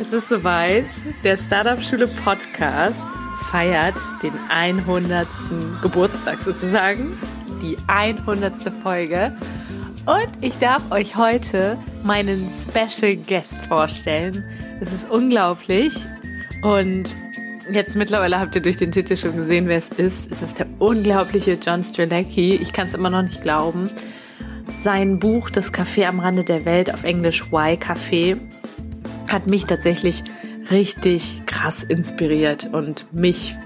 es ist soweit. Der Startup Schule Podcast feiert den 100. Geburtstag sozusagen. Die 100. Folge. Und ich darf euch heute meinen Special Guest vorstellen. Es ist unglaublich. Und jetzt mittlerweile habt ihr durch den Titel schon gesehen, wer es ist. Es ist der unglaubliche John Strelacki. Ich kann es immer noch nicht glauben. Sein Buch Das Café am Rande der Welt auf Englisch Y Café hat mich tatsächlich richtig krass inspiriert und mich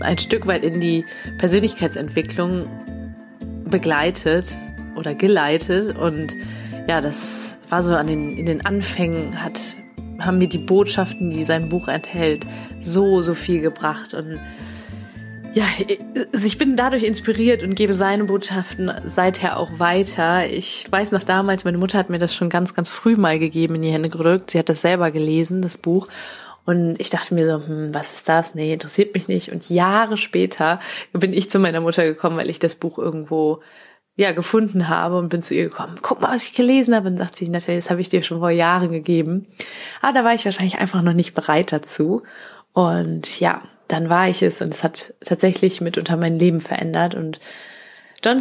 ein Stück weit in die Persönlichkeitsentwicklung begleitet oder geleitet. Und ja, das war so an den, in den Anfängen hat, haben mir die Botschaften, die sein Buch enthält, so, so viel gebracht. Und ja, ich bin dadurch inspiriert und gebe seine Botschaften seither auch weiter. Ich weiß noch damals, meine Mutter hat mir das schon ganz, ganz früh mal gegeben, in die Hände gedrückt. Sie hat das selber gelesen, das Buch. Und ich dachte mir so, hm, was ist das? Nee, interessiert mich nicht. Und Jahre später bin ich zu meiner Mutter gekommen, weil ich das Buch irgendwo ja gefunden habe und bin zu ihr gekommen. Guck mal, was ich gelesen habe. Und sagt sie, Natalie, das habe ich dir schon vor Jahren gegeben. Aber ah, da war ich wahrscheinlich einfach noch nicht bereit dazu. Und ja, dann war ich es und es hat tatsächlich mitunter mein Leben verändert und John,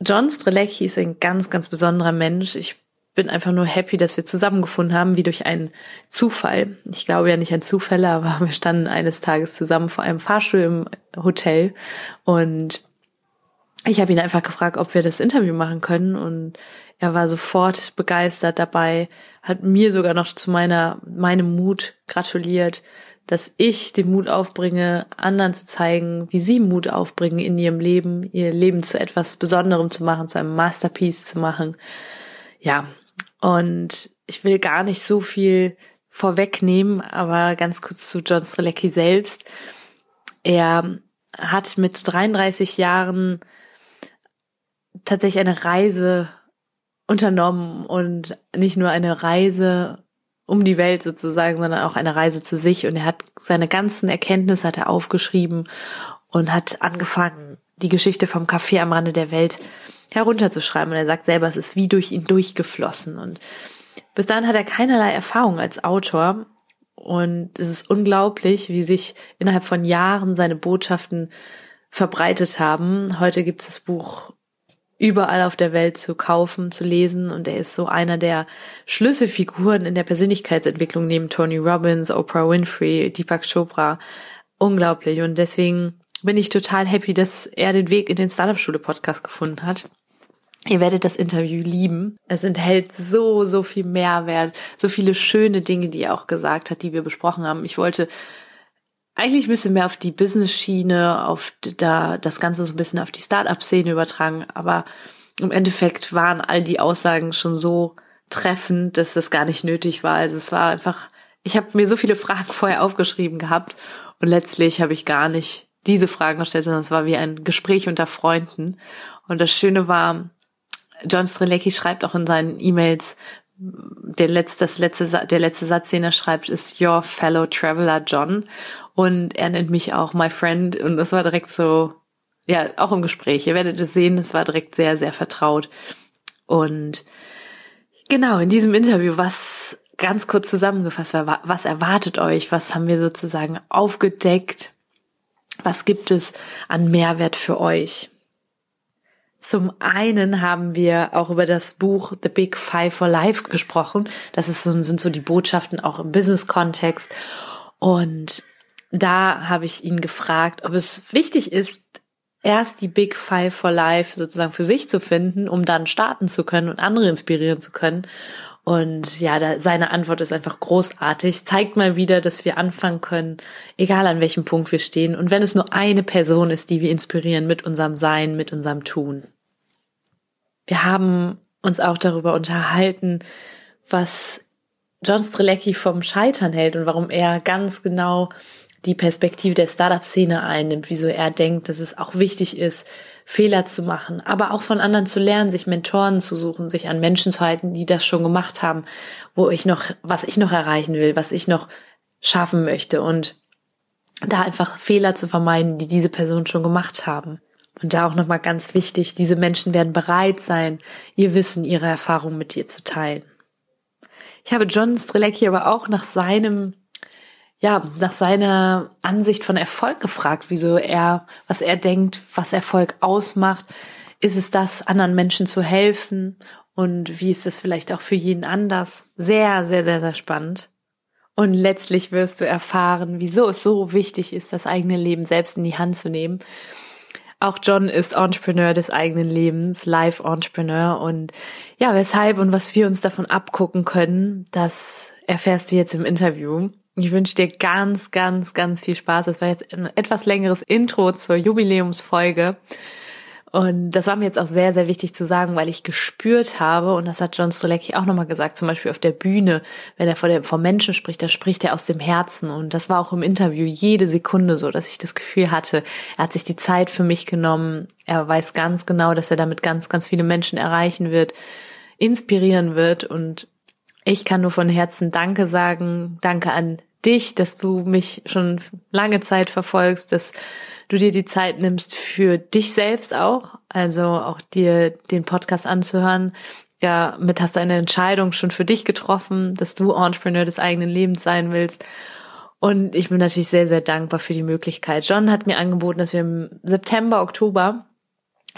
John Strelecki ist ein ganz, ganz besonderer Mensch. Ich bin einfach nur happy, dass wir zusammengefunden haben, wie durch einen Zufall. Ich glaube ja nicht an Zufälle, aber wir standen eines Tages zusammen vor einem Fahrstuhl im Hotel und ich habe ihn einfach gefragt, ob wir das Interview machen können und er war sofort begeistert dabei, hat mir sogar noch zu meiner meinem Mut gratuliert, dass ich den Mut aufbringe, anderen zu zeigen, wie sie Mut aufbringen in ihrem Leben, ihr Leben zu etwas Besonderem zu machen, zu einem Masterpiece zu machen. Ja, und ich will gar nicht so viel vorwegnehmen, aber ganz kurz zu John Strelecki selbst. Er hat mit 33 Jahren tatsächlich eine Reise unternommen und nicht nur eine Reise um die Welt sozusagen, sondern auch eine Reise zu sich. Und er hat seine ganzen Erkenntnisse hat er aufgeschrieben und hat angefangen, die Geschichte vom Café am Rande der Welt herunterzuschreiben. Und er sagt selber, es ist wie durch ihn durchgeflossen. Und bis dahin hat er keinerlei Erfahrung als Autor. Und es ist unglaublich, wie sich innerhalb von Jahren seine Botschaften verbreitet haben. Heute gibt es das Buch überall auf der Welt zu kaufen, zu lesen und er ist so einer der Schlüsselfiguren in der Persönlichkeitsentwicklung neben Tony Robbins, Oprah Winfrey, Deepak Chopra. Unglaublich und deswegen bin ich total happy, dass er den Weg in den Startup Schule Podcast gefunden hat. Ihr werdet das Interview lieben. Es enthält so, so viel Mehrwert, so viele schöne Dinge, die er auch gesagt hat, die wir besprochen haben. Ich wollte eigentlich ein bisschen mehr auf die Business-Schiene, auf da das Ganze so ein bisschen auf die Start-up-Szene übertragen, aber im Endeffekt waren all die Aussagen schon so treffend, dass das gar nicht nötig war. Also es war einfach, ich habe mir so viele Fragen vorher aufgeschrieben gehabt und letztlich habe ich gar nicht diese Fragen gestellt, sondern es war wie ein Gespräch unter Freunden. Und das Schöne war, John Strelecki schreibt auch in seinen E-Mails, der letzte, das letzte, der letzte Satz, den er schreibt, ist Your fellow traveler John. Und er nennt mich auch my friend. Und das war direkt so, ja, auch im Gespräch. Ihr werdet es sehen, es war direkt sehr, sehr vertraut. Und genau, in diesem Interview, was ganz kurz zusammengefasst war, was erwartet euch? Was haben wir sozusagen aufgedeckt? Was gibt es an Mehrwert für euch? Zum einen haben wir auch über das Buch The Big Five for Life gesprochen. Das ist sind so die Botschaften auch im Business-Kontext. Und da habe ich ihn gefragt, ob es wichtig ist, erst die Big Five for Life sozusagen für sich zu finden, um dann starten zu können und andere inspirieren zu können. Und ja, da, seine Antwort ist einfach großartig. Zeigt mal wieder, dass wir anfangen können, egal an welchem Punkt wir stehen. Und wenn es nur eine Person ist, die wir inspirieren mit unserem Sein, mit unserem Tun. Wir haben uns auch darüber unterhalten, was John Strelecki vom Scheitern hält und warum er ganz genau die Perspektive der Startup-Szene einnimmt, wieso er denkt, dass es auch wichtig ist, Fehler zu machen, aber auch von anderen zu lernen, sich Mentoren zu suchen, sich an Menschen zu halten, die das schon gemacht haben, wo ich noch, was ich noch erreichen will, was ich noch schaffen möchte und da einfach Fehler zu vermeiden, die diese Personen schon gemacht haben. Und da auch nochmal ganz wichtig, diese Menschen werden bereit sein, ihr Wissen, ihre Erfahrungen mit dir zu teilen. Ich habe John Strelecki aber auch nach seinem, ja, nach seiner Ansicht von Erfolg gefragt, wieso er, was er denkt, was Erfolg ausmacht. Ist es das, anderen Menschen zu helfen? Und wie ist das vielleicht auch für jeden anders? Sehr, sehr, sehr, sehr spannend. Und letztlich wirst du erfahren, wieso es so wichtig ist, das eigene Leben selbst in die Hand zu nehmen. Auch John ist Entrepreneur des eigenen Lebens, Live-Entrepreneur. Und ja, weshalb und was wir uns davon abgucken können, das erfährst du jetzt im Interview. Ich wünsche dir ganz, ganz, ganz viel Spaß. Das war jetzt ein etwas längeres Intro zur Jubiläumsfolge. Und das war mir jetzt auch sehr, sehr wichtig zu sagen, weil ich gespürt habe, und das hat John Strelecki auch nochmal gesagt, zum Beispiel auf der Bühne, wenn er vor, dem, vor Menschen spricht, da spricht er aus dem Herzen. Und das war auch im Interview jede Sekunde so, dass ich das Gefühl hatte, er hat sich die Zeit für mich genommen. Er weiß ganz genau, dass er damit ganz, ganz viele Menschen erreichen wird, inspirieren wird. Und ich kann nur von Herzen Danke sagen. Danke an dich, dass du mich schon lange Zeit verfolgst, dass du dir die Zeit nimmst für dich selbst auch, also auch dir den Podcast anzuhören. Ja, mit hast du eine Entscheidung schon für dich getroffen, dass du Entrepreneur des eigenen Lebens sein willst. Und ich bin natürlich sehr, sehr dankbar für die Möglichkeit. John hat mir angeboten, dass wir im September, Oktober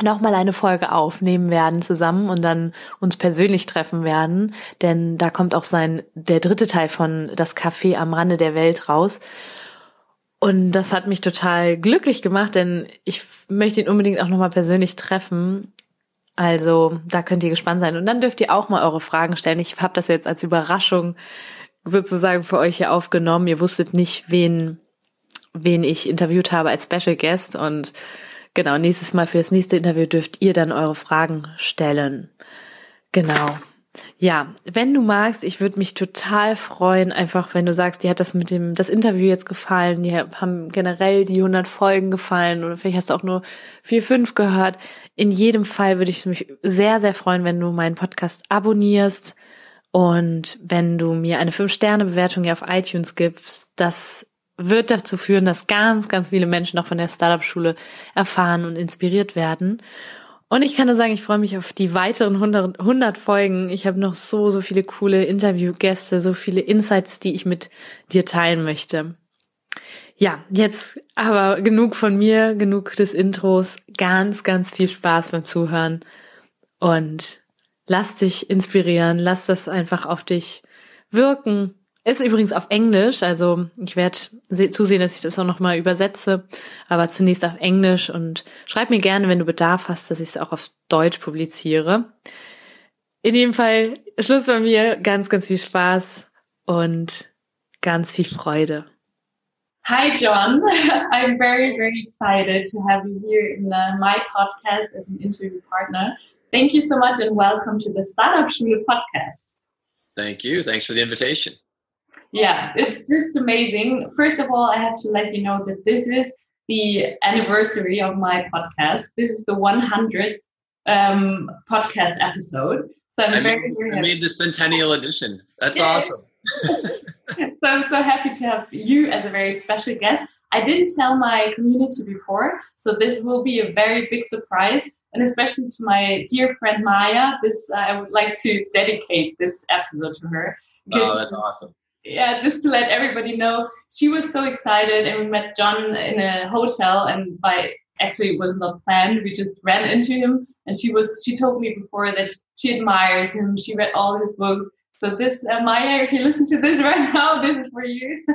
nochmal eine Folge aufnehmen werden zusammen und dann uns persönlich treffen werden, denn da kommt auch sein, der dritte Teil von Das Café am Rande der Welt raus. Und das hat mich total glücklich gemacht, denn ich möchte ihn unbedingt auch nochmal persönlich treffen. Also da könnt ihr gespannt sein. Und dann dürft ihr auch mal eure Fragen stellen. Ich habe das jetzt als Überraschung sozusagen für euch hier aufgenommen. Ihr wusstet nicht, wen, wen ich interviewt habe als Special Guest. Und genau, nächstes Mal für das nächste Interview dürft ihr dann eure Fragen stellen. Genau. Ja, wenn du magst, ich würde mich total freuen, einfach wenn du sagst, dir hat das mit dem das Interview jetzt gefallen, dir haben generell die 100 Folgen gefallen oder vielleicht hast du auch nur vier, fünf gehört. In jedem Fall würde ich mich sehr, sehr freuen, wenn du meinen Podcast abonnierst und wenn du mir eine 5-Sterne-Bewertung hier auf iTunes gibst. Das wird dazu führen, dass ganz, ganz viele Menschen noch von der Startup-Schule erfahren und inspiriert werden. Und ich kann nur sagen, ich freue mich auf die weiteren 100, 100 Folgen. Ich habe noch so, so viele coole Interviewgäste, so viele Insights, die ich mit dir teilen möchte. Ja, jetzt aber genug von mir, genug des Intros. Ganz, ganz viel Spaß beim Zuhören. Und lass dich inspirieren, lass das einfach auf dich wirken. Ist übrigens auf Englisch, also ich werde zusehen, dass ich das auch nochmal übersetze, aber zunächst auf Englisch und schreib mir gerne, wenn du Bedarf hast, dass ich es auch auf Deutsch publiziere. In jedem Fall Schluss bei mir, ganz, ganz viel Spaß und ganz viel Freude. Hi, John. I'm very, very excited to have you here in the, my podcast as an interview partner. Thank you so much and welcome to the Startup Schule podcast. Thank you. Thanks for the invitation. Yeah, it's just amazing. First of all, I have to let you know that this is the anniversary of my podcast. This is the 100th um, podcast episode. So I'm I very, made, very I made the centennial edition. That's awesome. so I'm so happy to have you as a very special guest. I didn't tell my community before, so this will be a very big surprise. And especially to my dear friend Maya, this uh, I would like to dedicate this episode to her. because Oh, that's awesome. Yeah, just to let everybody know, she was so excited, and we met John in a hotel, and by actually it was not planned. We just ran into him, and she was she told me before that she admires him. She read all his books. So this uh, Maya, if you listen to this right now, this is for you.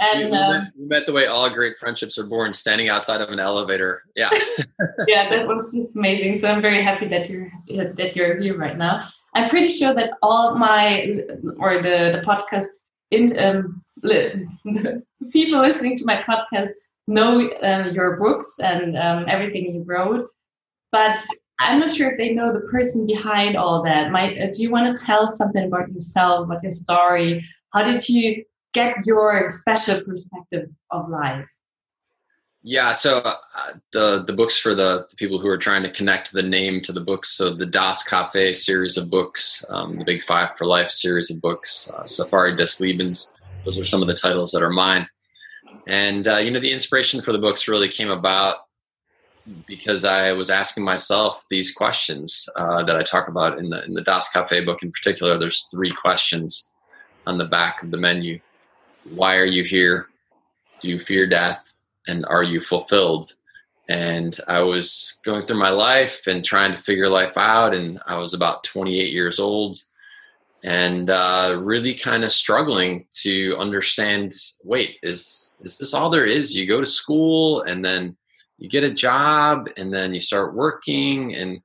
And we um, met, we met the way all great friendships are born, standing outside of an elevator. Yeah. yeah, that was just amazing. So I'm very happy that you're that you're here right now. I'm pretty sure that all my or the the podcast in um, li- people listening to my podcast know uh, your books and um, everything you wrote. But I'm not sure if they know the person behind all that. Uh, do you want to tell something about yourself, about your story? How did you get your special perspective of life? Yeah, so uh, the the books for the, the, people who are trying to connect the name to the books. So the Das Cafe series of books, um, the Big Five for Life series of books, uh, Safari des Lebens. Those are some of the titles that are mine. And uh, you know, the inspiration for the books really came about because I was asking myself these questions uh, that I talk about in the in the Das Cafe book in particular. There's three questions on the back of the menu: Why are you here? Do you fear death? And are you fulfilled? And I was going through my life and trying to figure life out, and I was about 28 years old and uh, really kind of struggling to understand wait is is this all there is? You go to school and then you get a job and then you start working and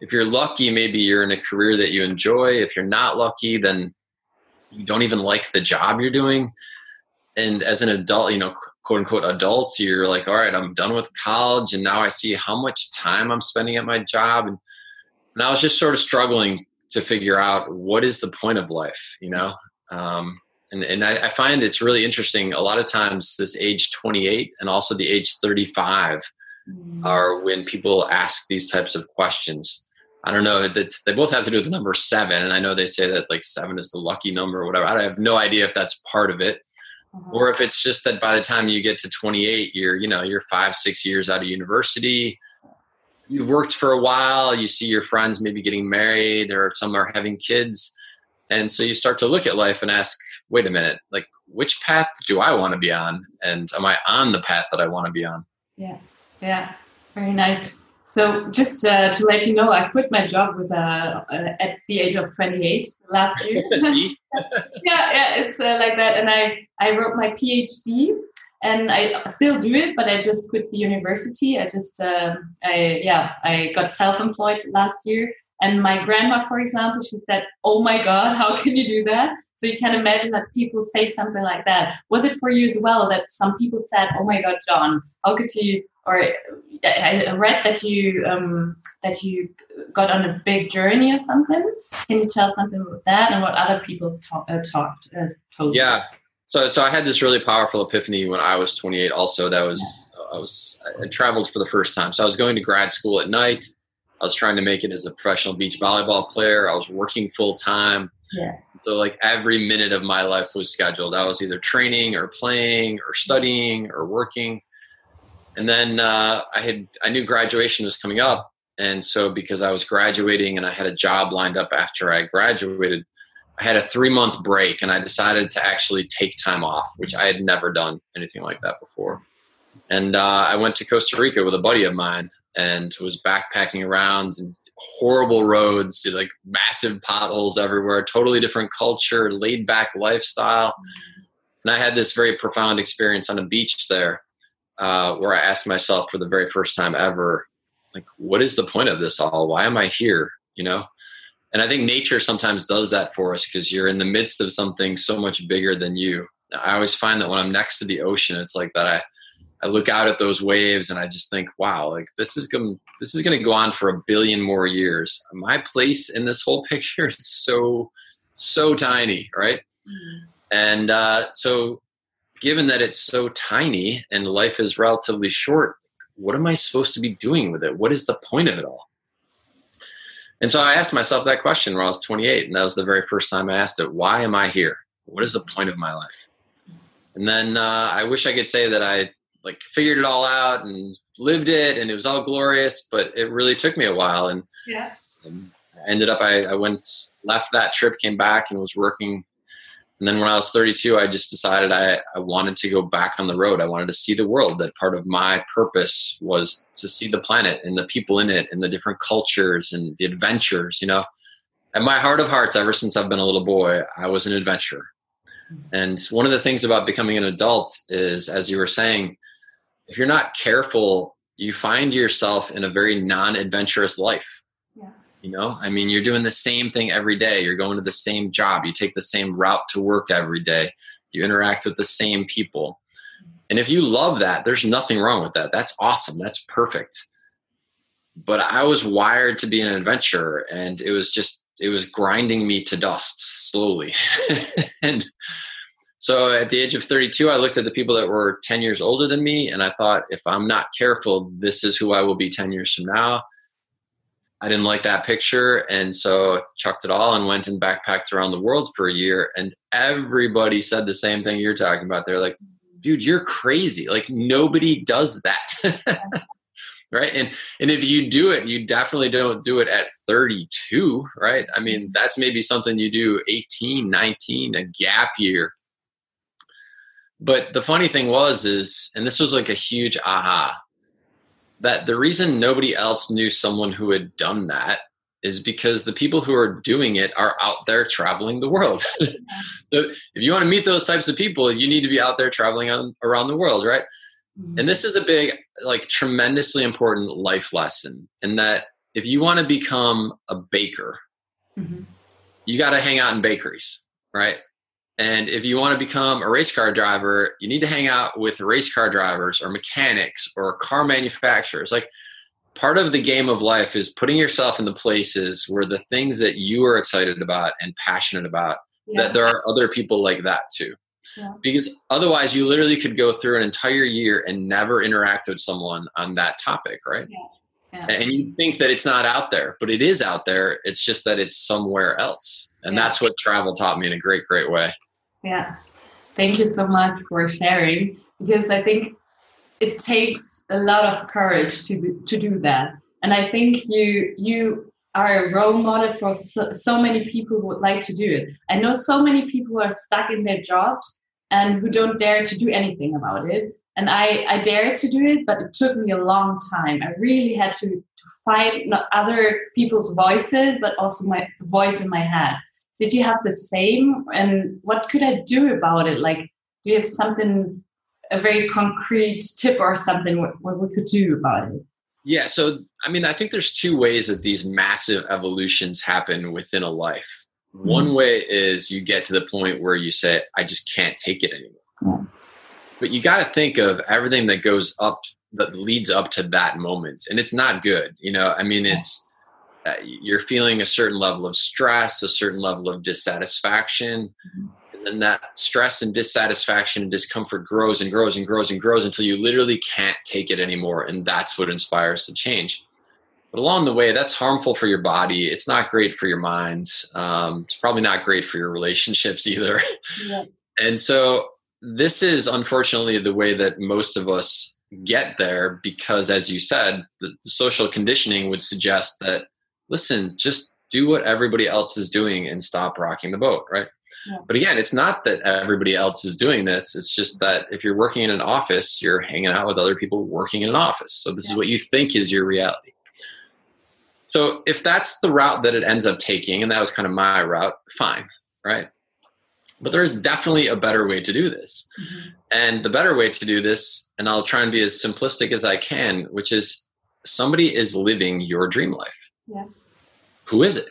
if you're lucky maybe you're in a career that you enjoy. If you're not lucky then you don't even like the job you're doing. And as an adult you know quote unquote adults you're like all right i'm done with college and now i see how much time i'm spending at my job and, and i was just sort of struggling to figure out what is the point of life, you know? Um, and and I, I, find it's really interesting. A lot of times, this age 28 and also the age 35 mm. are when people ask these types of questions. I don't know that they both have to do with the number seven, and I know they say that like seven is the lucky number or whatever. I have no idea if that's part of it, uh-huh. or if it's just that by the time you get to 28, you're you know you're five six years out of university you've worked for a while, you see your friends maybe getting married or some are having kids. And so you start to look at life and ask, wait a minute, like which path do I want to be on? And am I on the path that I want to be on? Yeah. Yeah. Very nice. So just uh, to let you know, I quit my job with uh, uh at the age of 28 last year. yeah, yeah, it's uh, like that. And I, I wrote my PhD and I still do it, but I just quit the university. I just, uh, I yeah, I got self-employed last year. And my grandma, for example, she said, "Oh my God, how can you do that?" So you can imagine that people say something like that. Was it for you as well that some people said, "Oh my God, John, how could you?" Or I read that you um, that you got on a big journey or something. Can you tell something about that and what other people talk, uh, talked uh, told? Yeah. So, so I had this really powerful epiphany when I was 28. Also, that was I was I traveled for the first time. So I was going to grad school at night. I was trying to make it as a professional beach volleyball player. I was working full time. Yeah. So like every minute of my life was scheduled. I was either training or playing or studying or working. And then uh, I had I knew graduation was coming up, and so because I was graduating and I had a job lined up after I graduated, I had a three month break and I decided to actually take time off, which I had never done anything like that before. And uh, I went to Costa Rica with a buddy of mine and was backpacking around and horrible roads, like massive potholes everywhere, totally different culture, laid back lifestyle. And I had this very profound experience on a beach there uh, where I asked myself for the very first time ever, like, what is the point of this all? Why am I here? You know? and I think nature sometimes does that for us because you're in the midst of something so much bigger than you. I always find that when I'm next to the ocean, it's like that. I I look out at those waves and I just think, wow, like this is going this is going to go on for a billion more years. My place in this whole picture is so so tiny, right? Mm-hmm. And uh, so, given that it's so tiny and life is relatively short, what am I supposed to be doing with it? What is the point of it all? And so I asked myself that question when I was 28, and that was the very first time I asked it. Why am I here? What is the point of my life? And then uh, I wish I could say that I like figured it all out and lived it, and it was all glorious, but it really took me a while. And, yeah. and I ended up I, I went left that trip, came back, and was working and then when I was 32, I just decided I, I wanted to go back on the road. I wanted to see the world. That part of my purpose was to see the planet and the people in it and the different cultures and the adventures, you know. At my heart of hearts, ever since I've been a little boy, I was an adventurer. And one of the things about becoming an adult is, as you were saying, if you're not careful, you find yourself in a very non adventurous life you know, I mean, you're doing the same thing every day. You're going to the same job. You take the same route to work every day. You interact with the same people. And if you love that, there's nothing wrong with that. That's awesome. That's perfect. but I was wired to be an adventurer, and it was just it was grinding me to dust slowly. and so at the age of 32, I looked at the people that were 10 years older than me, and I thought, if I'm not careful, this is who I will be 10 years from now. I didn't like that picture, and so chucked it all and went and backpacked around the world for a year. And everybody said the same thing you're talking about. They're like, dude, you're crazy. Like, nobody does that. right and and if you do it you definitely don't do it at 32 right i mean mm-hmm. that's maybe something you do 18 19 a gap year but the funny thing was is and this was like a huge aha that the reason nobody else knew someone who had done that is because the people who are doing it are out there traveling the world. so if you want to meet those types of people, you need to be out there traveling on, around the world, right? Mm-hmm. And this is a big, like, tremendously important life lesson in that if you want to become a baker, mm-hmm. you got to hang out in bakeries, right? And if you want to become a race car driver, you need to hang out with race car drivers or mechanics or car manufacturers. Like, part of the game of life is putting yourself in the places where the things that you are excited about and passionate about, yeah. that there are other people like that too. Because otherwise, you literally could go through an entire year and never interact with someone on that topic, right? Yeah. Yeah. And you think that it's not out there, but it is out there. It's just that it's somewhere else. And yeah. that's what travel taught me in a great, great way. Yeah. Thank you so much for sharing because I think it takes a lot of courage to to do that. And I think you you are a role model for so, so, many people who would like to do it. I know so many people who are stuck in their jobs and who don't dare to do anything about it. And I, I dared to do it, but it took me a long time. I really had to, to fight not other people's voices, but also my voice in my head. Did you have the same? And what could I do about it? Like, do you have something, a very concrete tip or something what, what we could do about it? Yeah, so I mean, I think there's two ways that these massive evolutions happen within a life. Mm-hmm. One way is you get to the point where you say, I just can't take it anymore. Yeah. But you got to think of everything that goes up, that leads up to that moment. And it's not good. You know, I mean, it's, you're feeling a certain level of stress, a certain level of dissatisfaction. Mm-hmm and then that stress and dissatisfaction and discomfort grows and grows and grows and grows until you literally can't take it anymore. And that's what inspires the change. But along the way, that's harmful for your body. It's not great for your minds. Um, it's probably not great for your relationships either. Yeah. And so, this is unfortunately the way that most of us get there because, as you said, the, the social conditioning would suggest that, listen, just do what everybody else is doing and stop rocking the boat, right? But again, it's not that everybody else is doing this. It's just that if you're working in an office, you're hanging out with other people working in an office. So this yeah. is what you think is your reality. So if that's the route that it ends up taking, and that was kind of my route, fine, right? But there is definitely a better way to do this. Mm-hmm. And the better way to do this, and I'll try and be as simplistic as I can, which is somebody is living your dream life. Yeah. Who is it?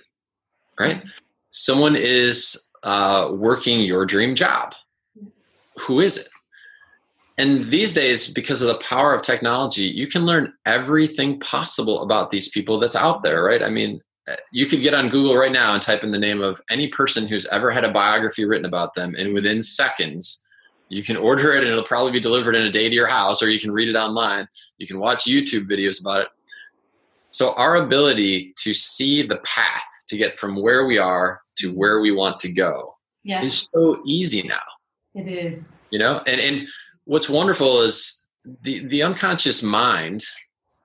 Right? Mm-hmm. Someone is uh, working your dream job? Who is it? And these days, because of the power of technology, you can learn everything possible about these people that's out there, right? I mean, you could get on Google right now and type in the name of any person who's ever had a biography written about them, and within seconds, you can order it and it'll probably be delivered in a day to your house, or you can read it online. You can watch YouTube videos about it. So, our ability to see the path to get from where we are to where we want to go yeah. is so easy now. It is. You know, and, and what's wonderful is the, the unconscious mind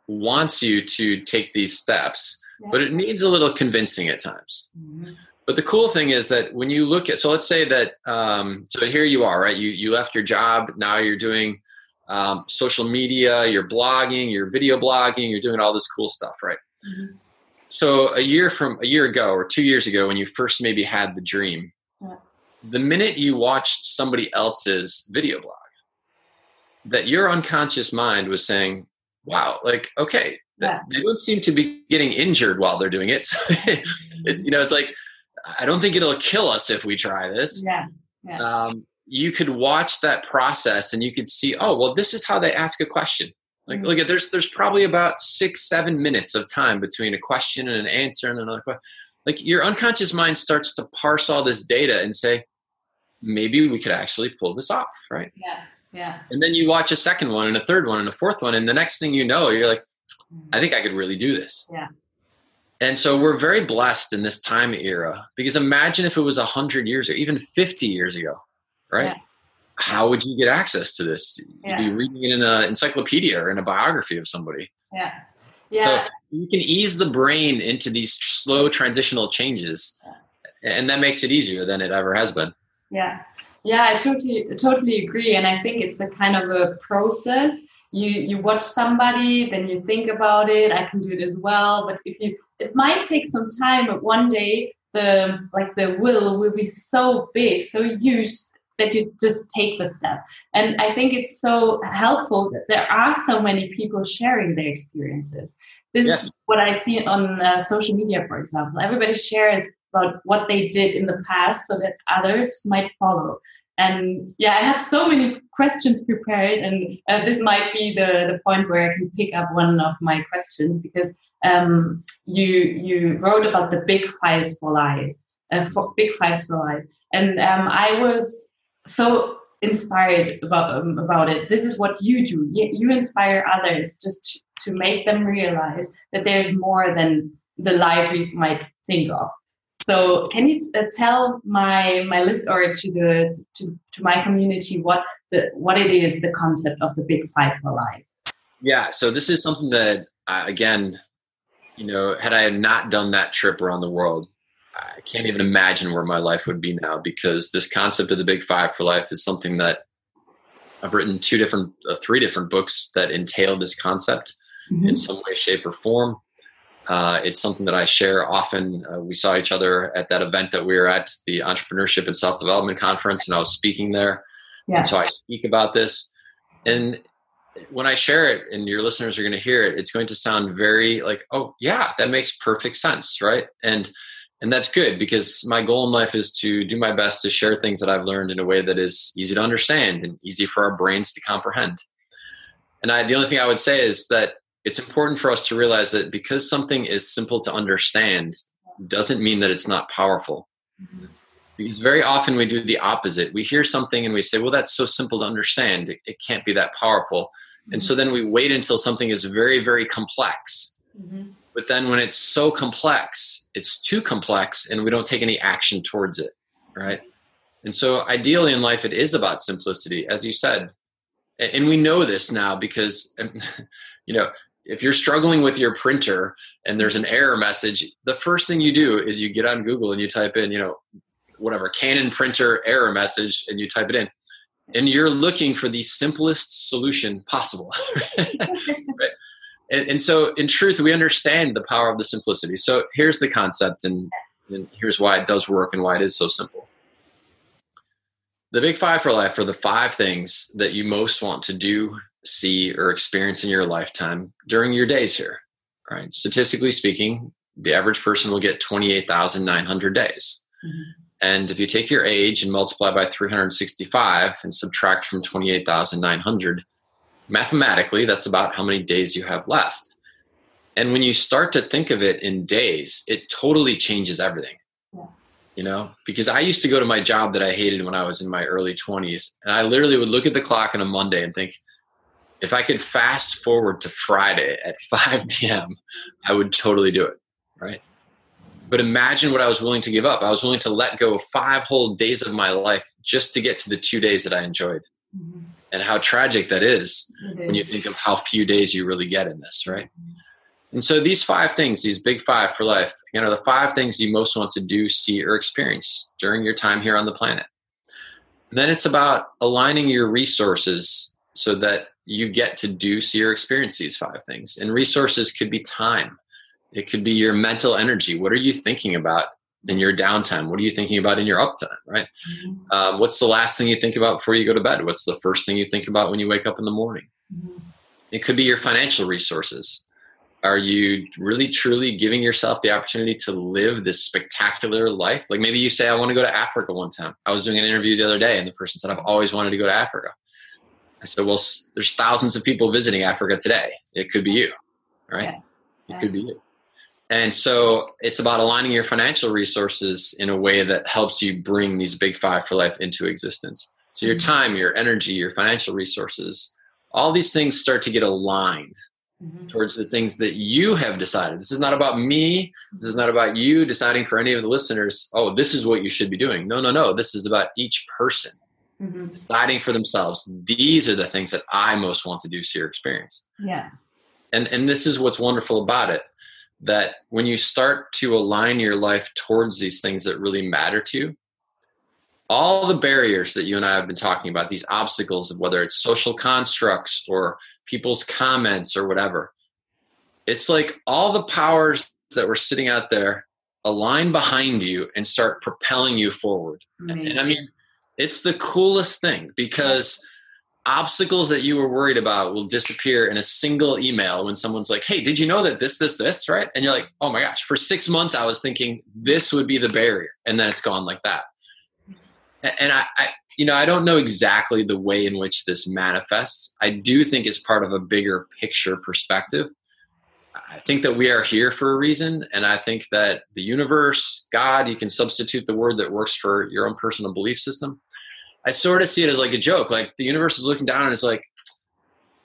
wants you to take these steps, yeah. but it needs a little convincing at times. Mm-hmm. But the cool thing is that when you look at, so let's say that, um, so here you are, right? You, you left your job. Now you're doing um, social media, you're blogging, you're video blogging, you're doing all this cool stuff, right? Mm-hmm so a year from a year ago or two years ago when you first maybe had the dream yeah. the minute you watched somebody else's video blog that your unconscious mind was saying wow like okay yeah. they don't seem to be getting injured while they're doing it so it's you know it's like i don't think it'll kill us if we try this yeah, yeah. Um, you could watch that process and you could see oh well this is how they ask a question Like, mm-hmm. look at there's there's probably about six seven minutes of time between a question and an answer and another question. Like your unconscious mind starts to parse all this data and say, maybe we could actually pull this off, right? Yeah, yeah. And then you watch a second one and a third one and a fourth one, and the next thing you know, you're like, I think I could really do this. Yeah. And so we're very blessed in this time era because imagine if it was 100 years or even 50 years ago, right? Yeah. How would you get access to this? Yeah. You'd be reading it in an encyclopedia or in a biography of somebody. Yeah. Yeah. So you can ease the brain into these slow transitional changes, and that makes it easier than it ever has been. Yeah. Yeah, I totally totally agree. And I think it's a kind of a process you you watch somebody then you think about it i can do it as well but if you it might take some time but one day the like the will will be so big so huge that you just take the step. And i think it's so helpful that there are so many people sharing their experiences. This yes. is what i see on uh, social media for example. Everybody shares about what they did in the past so that others might follow. And yeah, I had so many questions prepared, and uh, this might be the, the point where I can pick up one of my questions because um, you you wrote about the big fives for life, uh, for big fives for life, and um, I was so inspired about um, about it. This is what you do. You, you inspire others just to make them realize that there's more than the life we might think of. So can you uh, tell my my list or to the to, to my community what the what it is the concept of the Big Five for Life? Yeah, so this is something that uh, again, you know, had I not done that trip around the world, I can't even imagine where my life would be now because this concept of the Big Five for Life is something that I've written two different, uh, three different books that entail this concept mm-hmm. in some way, shape, or form. Uh, it's something that I share often. Uh, we saw each other at that event that we were at, the Entrepreneurship and Self Development Conference, and I was speaking there. Yeah. And so I speak about this. And when I share it and your listeners are going to hear it, it's going to sound very like, oh, yeah, that makes perfect sense, right? And and that's good because my goal in life is to do my best to share things that I've learned in a way that is easy to understand and easy for our brains to comprehend. And I, the only thing I would say is that it's important for us to realize that because something is simple to understand doesn't mean that it's not powerful. Mm-hmm. Because very often we do the opposite. We hear something and we say, well, that's so simple to understand. It, it can't be that powerful. Mm-hmm. And so then we wait until something is very, very complex. Mm-hmm. But then when it's so complex, it's too complex and we don't take any action towards it. Right. And so ideally in life, it is about simplicity, as you said. And we know this now because, um, you know, if you're struggling with your printer and there's an error message, the first thing you do is you get on Google and you type in, you know, whatever Canon printer error message and you type it in. And you're looking for the simplest solution possible. right? And, and, so, in truth, we understand the power of the simplicity. So, here's the concept, and, and here's why it does work and why it is so simple. The big five for life are the five things that you most want to do see or experience in your lifetime during your days here. Right? Statistically speaking, the average person will get 28,900 days. Mm-hmm. And if you take your age and multiply by 365 and subtract from 28,900, mathematically, that's about how many days you have left. And when you start to think of it in days, it totally changes everything. Yeah. You know, because I used to go to my job that I hated when I was in my early 20s, and I literally would look at the clock on a Monday and think, if I could fast forward to Friday at 5 p.m., I would totally do it. Right. But imagine what I was willing to give up. I was willing to let go of five whole days of my life just to get to the two days that I enjoyed. Mm-hmm. And how tragic that is, when you think of how few days you really get in this, right? Mm-hmm. And so these five things, these big five for life, you know, the five things you most want to do, see, or experience during your time here on the planet. And then it's about aligning your resources so that you get to do, see, or experience these five things. And resources could be time, it could be your mental energy. What are you thinking about in your downtime? What are you thinking about in your uptime, right? Mm-hmm. Um, what's the last thing you think about before you go to bed? What's the first thing you think about when you wake up in the morning? Mm-hmm. It could be your financial resources. Are you really truly giving yourself the opportunity to live this spectacular life? Like maybe you say, I want to go to Africa one time. I was doing an interview the other day and the person said, I've always wanted to go to Africa I said, well, there's thousands of people visiting Africa today. It could be you, right? Yes. It could be you. And so it's about aligning your financial resources in a way that helps you bring these big five for life into existence. So your Mhm. time, your energy, your financial resources, all these things start to get aligned Mhm. towards the things that you have decided. This is not about me. This is not about you deciding for any of the listeners, oh, this is what you should be doing. No, no, no. This is about each person Mhm. deciding for themselves. These are the things that I most want to do to your experience. Yeah. And and this is what's wonderful about it that when you start to align your life towards these things that really matter to you, all the barriers that you and I have been talking about, these obstacles of whether it's social constructs or people's comments or whatever, it's like all the powers that were sitting out there align behind you and start propelling you forward. And I mean, it's the coolest thing because obstacles that you were worried about will disappear in a single email when someone's like, Hey, did you know that this, this, this, right? And you're like, Oh my gosh, for six months I was thinking this would be the barrier. And then it's gone like that. And I, I you know, I don't know exactly the way in which this manifests. I do think it's part of a bigger picture perspective. I think that we are here for a reason. And I think that the universe, God, you can substitute the word that works for your own personal belief system. I sort of see it as like a joke. Like the universe is looking down and it's like,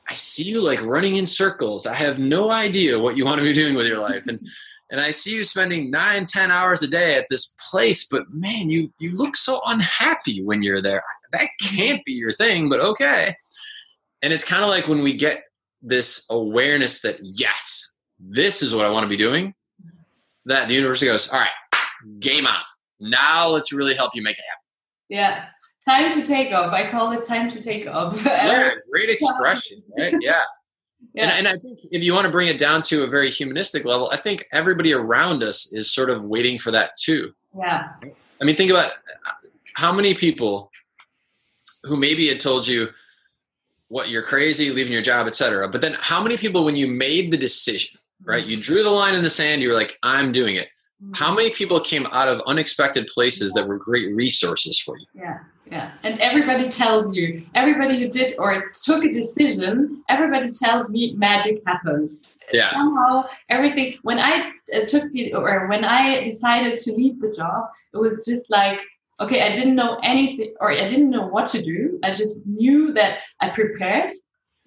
I see you like running in circles. I have no idea what you want to be doing with your life. And and I see you spending nine, ten hours a day at this place, but man, you you look so unhappy when you're there. That can't be your thing, but okay. And it's kind of like when we get this awareness that yes, this is what I want to be doing, that the universe goes, all right, game on. Now let's really help you make it happen. Yeah. Time to take off. I call it time to take off. Yeah, great expression, right? Yeah. Yeah. And, and I think if you want to bring it down to a very humanistic level, I think everybody around us is sort of waiting for that too. yeah. I mean, think about uh, how many people who maybe had told you what you're crazy, leaving your job, etc. But then how many people when you made the decision, right? You mm-hmm. drew the line in the sand, you were like, I'm doing it. Mm-hmm. How many people came out of unexpected places that were great resources for you? Yeah, yeah. And everybody tells you, everybody who did or took a decision, everybody tells me magic happens. Yeah. Somehow, everything. When I uh, took the, or when I decided to leave the job, it was just like, okay, I didn't know anything, or I didn't know what to do. I just knew that I prepared,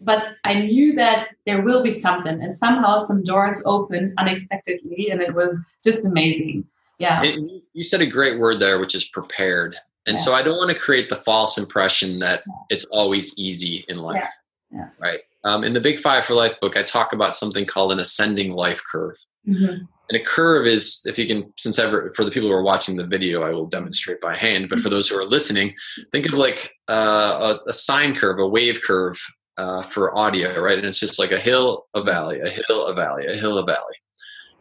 but I knew that there will be something, and somehow some doors opened unexpectedly, and it was just amazing. Yeah. You- you said a great word there, which is prepared. And Yeah. so I don't want to create the false impression that it's always easy in life. Yeah. Right. Um, in the Big Five for Life book, I talk about something called an ascending life curve. Mhm. And a curve is, if you can, since ever for the people who are watching the video, I will demonstrate by hand. But for those who are listening, think of like uh, a, a sine curve, a wave curve uh, for audio, right? And it's just like a hill, a valley, a hill, a valley, a hill, a valley.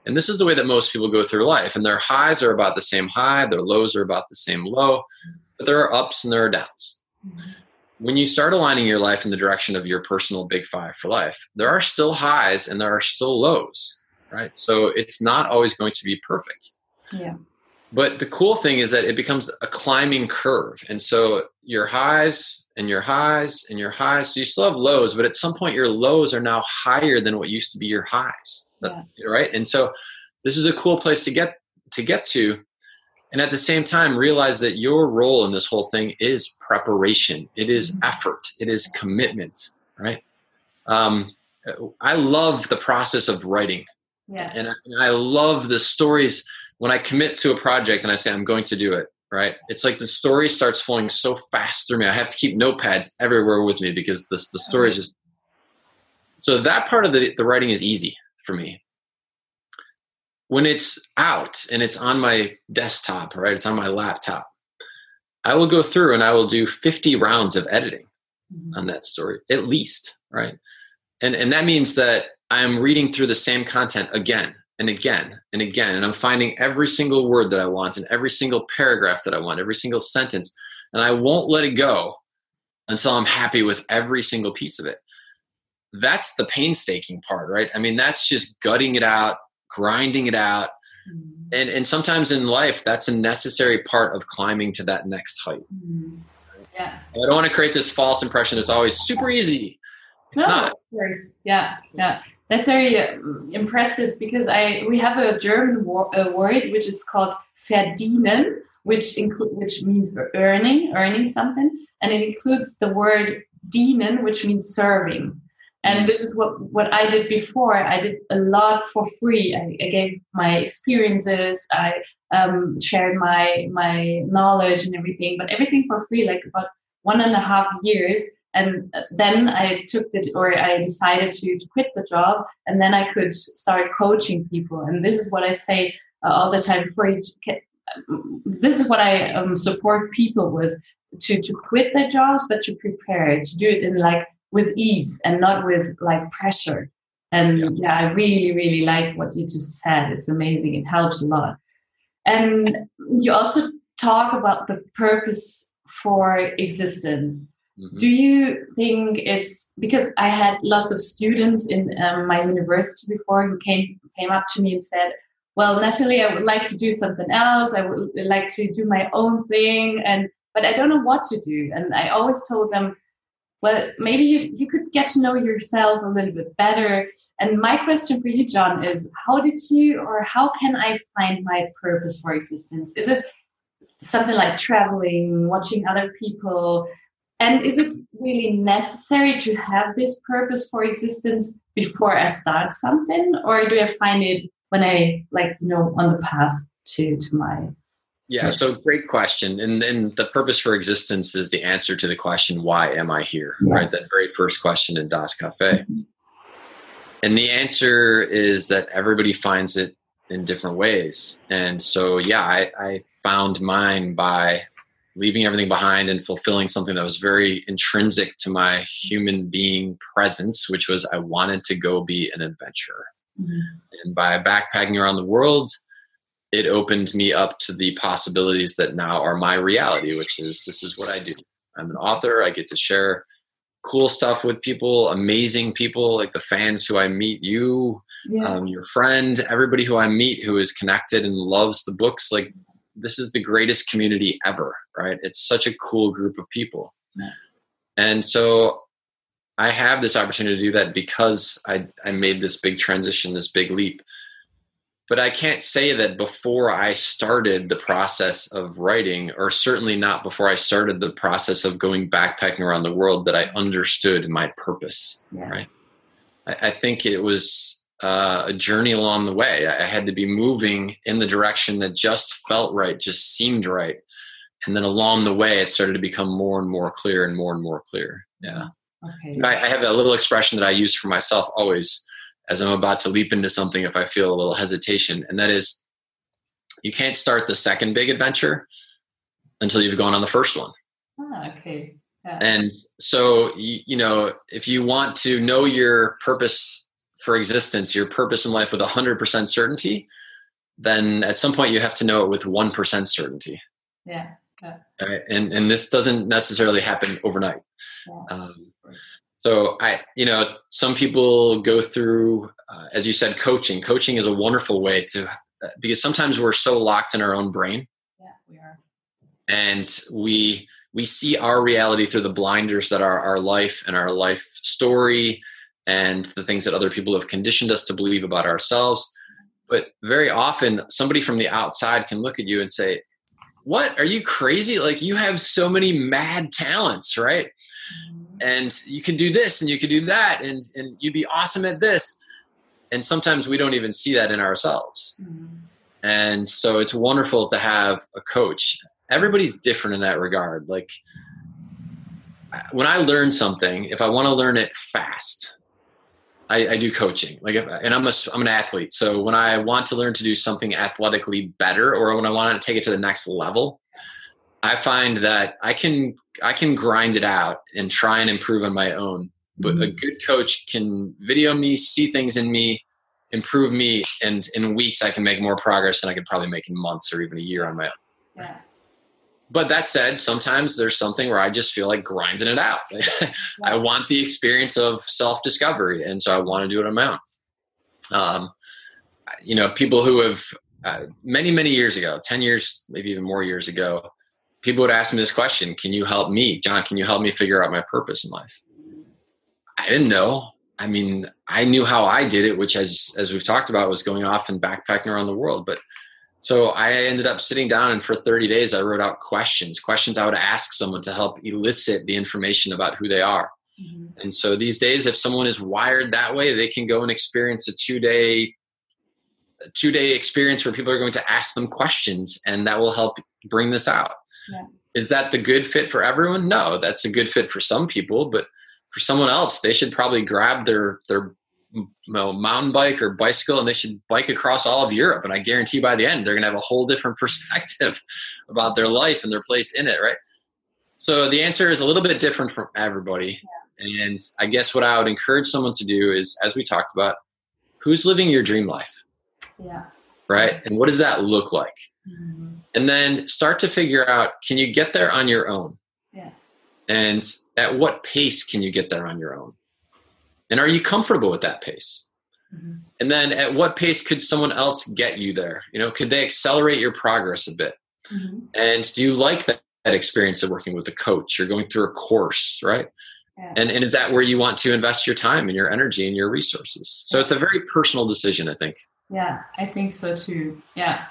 And this is the way that most people go through life. And their highs are about the same high, their lows are about the same low, but there are ups and there are downs. Mm-hmm. When you start aligning your life in the direction of your personal big five for life, there are still highs and there are still lows, right? So it's not always going to be perfect. Yeah. But the cool thing is that it becomes a climbing curve. And so your highs and your highs and your highs, so you still have lows, but at some point your lows are now higher than what used to be your highs. Yeah. Right. And so this is a cool place to get to get to. And at the same time, realize that your role in this whole thing is preparation. It is Mhm. effort. It is commitment. Right. Um, I love the process of writing Yeah. and I, and I love the stories when I commit to a project and I say I'm going to do it. Right? It's like the story starts flowing so fast through me. I have to keep notepads everywhere with me because the the story is just. So that part of the the writing is easy for me. When it's out and it's on my desktop, right? It's on my laptop. I will go through and I will do 50 rounds of editing Mhm. on that story at least right and and that means that i'm reading through the same content again and again and again and i'm finding every single word that i want and every single paragraph that i want every single sentence and i won't let it go until i'm happy with every single piece of it that's the painstaking part right i mean that's just gutting it out grinding it out Mhm. and and sometimes in life that's a necessary part of climbing to that next height Mhm. Yeah. I don't want to create this false impression it's always super easy. It's no, not. Of course. Yeah. Yeah. That's very uh, impressive because I we have a German wor- word which is called verdienen, which include which means earning, earning something, and it includes the word dienen, which means serving. And this is what, what I did before. I did a lot for free. I, I gave my experiences. I um, shared my my knowledge and everything, but everything for free, like about one and a half years. And then I took the, or I decided to, to quit the job, and then I could start coaching people. And this is what I say uh, all the time before you. Get, this is what I um, support people with to to quit their jobs, but to prepare to do it in like with ease and not with like pressure. And yeah. yeah, I really, really like what you just said. It's amazing. It helps a lot. And you also talk about the purpose for existence. Mm-hmm. Do you think it's because I had lots of students in um, my university before who came came up to me and said, "Well, Natalie, I would like to do something else. I would like to do my own thing, and but I don't know what to do." And I always told them, well, maybe you, you could get to know yourself a little bit better. And my question for you, John, is how did you or how can I find my purpose for existence? Is it something like traveling, watching other people? And is it really necessary to have this purpose for existence before I start something? Or do I find it when I like, you know, on the path to, to my yeah, so great question. And and the purpose for existence is the answer to the question, why am I here? Yeah. Right? That very first question in Das Cafe. Mm-hmm. And the answer is that everybody finds it in different ways. And so yeah, I, I found mine by leaving everything behind and fulfilling something that was very intrinsic to my human being presence, which was I wanted to go be an adventurer. Mm-hmm. And by backpacking around the world, it opened me up to the possibilities that now are my reality, which is this is what I do. I'm an author. I get to share cool stuff with people, amazing people like the fans who I meet, you, yeah. um, your friend, everybody who I meet who is connected and loves the books. Like this is the greatest community ever, right? It's such a cool group of people. Yeah. And so I have this opportunity to do that because I, I made this big transition, this big leap but I can't say that before I started the process of writing, or certainly not before I started the process of going backpacking around the world, that I understood my purpose. Yeah. Right. I, I, think it was uh, a journey along the way. I had to be moving in the direction that just felt right, just seemed right. And then along the way, it started to become more and more clear and more and more clear. Yeah. Okay. I, I have a little expression that I use for myself always as I'm about to leap into something if I feel a little hesitation. And that is, you can't start the second big adventure until you've gone on the first one. Ah, okay. Yeah. And so, you, you know, if you want to know your purpose for existence, your purpose in life with 100% certainty, then at some point you have to know it with 1% certainty. Yeah. yeah. Right? And, and this doesn't necessarily happen overnight. Yeah. Um, so I, you know, some people go through, uh, as you said, coaching. Coaching is a wonderful way to, uh, because sometimes we're so locked in our own brain. Yeah, we are. And we we see our reality through the blinders that are our life and our life story and the things that other people have conditioned us to believe about ourselves. But very often, somebody from the outside can look at you and say, "What? Are you crazy? Like you have so many mad talents, right?" And you can do this and you can do that and and you'd be awesome at this. And sometimes we don't even see that in ourselves. Mm-hmm. and so it's wonderful to have a coach. Everybody's different in that regard. Like when i learn something if i want to learn it fast I, I do coaching. Like if, and i'm a i'm an athlete. So when i want to learn to do something athletically better or when i want to take it to the next level I find that I can I can grind it out and try and improve on my own. But mm-hmm. a good coach can video me, see things in me, improve me, and in weeks I can make more progress than I could probably make in months or even a year on my own. Yeah. But that said, sometimes there's something where I just feel like grinding it out. I want the experience of self discovery, and so I want to do it on my own. Um, you know, people who have uh, many, many years ago, 10 years, maybe even more years ago, people would ask me this question Can you help me? John, can you help me figure out my purpose in life? I didn't know. I mean, I knew how I did it, which, as as we've talked about, was going off and backpacking around the world. But so I ended up sitting down, and for 30 days, I wrote out questions, questions I would ask someone to help elicit the information about who they are. Mm-hmm. And so these days, if someone is wired that way, they can go and experience a two day two day experience where people are going to ask them questions, and that will help bring this out. Yeah. Is that the good fit for everyone? No, that's a good fit for some people, but for someone else, they should probably grab their their you know, mountain bike or bicycle and they should bike across all of Europe. And I guarantee by the end, they're going to have a whole different perspective about their life and their place in it, right? So the answer is a little bit different from everybody. Yeah. And I guess what I would encourage someone to do is, as we talked about, who's living your dream life? Yeah. Right? And what does that look like? Mm-hmm. And then start to figure out can you get there on your own? Yeah. And at what pace can you get there on your own? And are you comfortable with that pace? Mm-hmm. And then at what pace could someone else get you there? You know, could they accelerate your progress a bit? Mm-hmm. And do you like that, that, experience of working with a coach or going through a course, right? Yeah. And, and is that where you want to invest your time and your energy and your resources? So it's a very personal decision, I think. Yeah, I think so too. Yeah.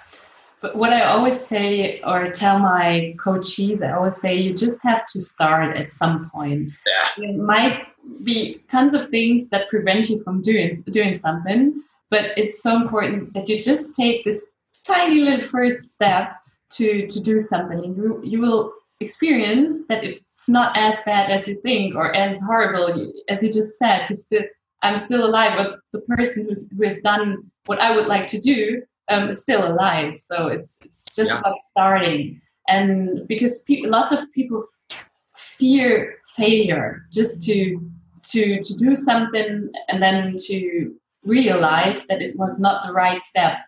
But what I always say or tell my coaches, I always say you just have to start at some point. Yeah. It might be tons of things that prevent you from doing doing something, but it's so important that you just take this tiny little first step to to do something. You you will experience that it's not as bad as you think or as horrible as you just said. To still, I'm still alive, but the person who's, who has done what I would like to do um, still alive. So it's it's just yeah. like starting, and because pe- lots of people f- fear failure, just to to to do something and then to realize that it was not the right step.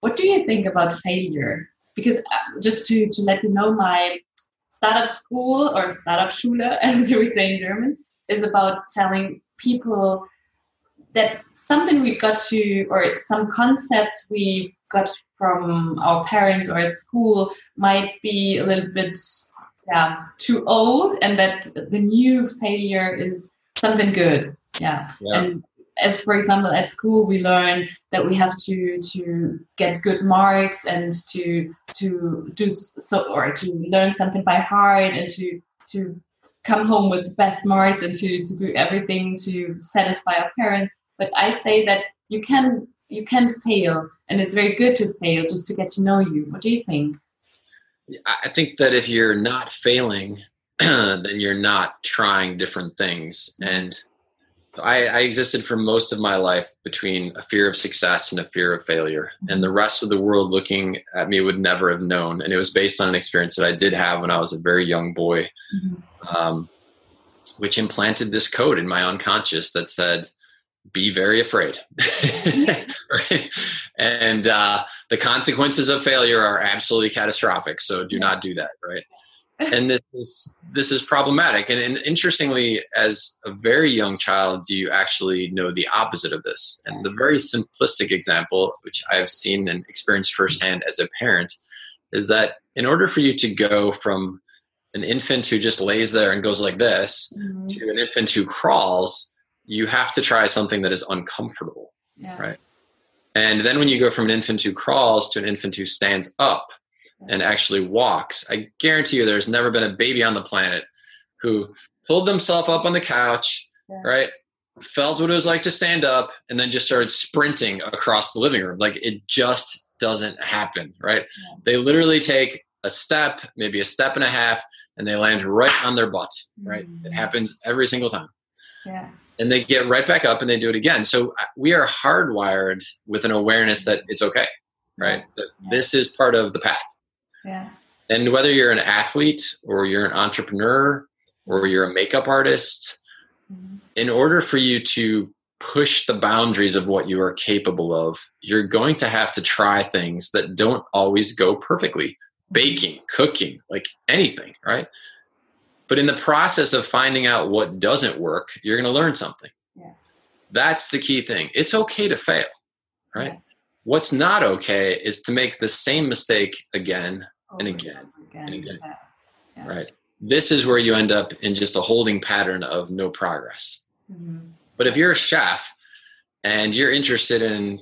What do you think about failure? Because uh, just to to let you know, my startup school or startup Schule, as we say in German, is about telling people that something we got to, or some concepts we got from our parents or at school might be a little bit yeah, too old, and that the new failure is something good. Yeah. yeah. And as for example at school we learn that we have to to get good marks and to to do so or to learn something by heart and to to come home with the best marks and to to do everything to satisfy our parents but I say that you can you can fail, and it's very good to fail just to get to know you. What do you think? I think that if you're not failing, then you're not trying different things. And I, I, existed for most of my life between a fear of success and a fear of failure. Mm-hmm. And the rest of the world looking at me would never have known. And it was based on an experience that I did have when I was a very young boy, mm-hmm. um, which implanted this code in my unconscious that said, be very afraid. right? And uh, the consequences of failure are absolutely catastrophic. So do not do that, right? And this is this is problematic. And, and interestingly, as a very young child, you actually know the opposite of this. And the very simplistic example, which I've seen and experienced firsthand as a parent, is that in order for you to go from an infant who just lays there and goes like this mm-hmm. to an infant who crawls, you have to try something that is uncomfortable, yeah. right? And then when you go from an infant who crawls to an infant who stands up and actually walks, I guarantee you there's never been a baby on the planet who pulled themselves up on the couch, yeah. right? Felt what it was like to stand up and then just started sprinting across the living room. Like it just doesn't happen, right? Yeah. They literally take a step, maybe a step and a half, and they land right on their butt, right? Mm-hmm. It happens every single time. Yeah and they get right back up and they do it again. So uh, we are hardwired with an awareness that it's okay, right? That yeah. this is part of the path. Yeah. And whether you're an athlete or you're an entrepreneur or you're a makeup artist, mm-hmm. in order for you to push the boundaries of what you are capable of, you're going to have to try things that don't always go perfectly. Mm-hmm. Baking, cooking, like anything, right? But in the process of finding out what doesn't work, you're going to learn something. Yeah. That's the key thing. It's okay to fail, right? Yeah. What's not okay is to make the same mistake again and again, again, and again. Yeah. right? This is where you end up in just a holding pattern of no progress. Mhm. But if you're a chef and you're interested in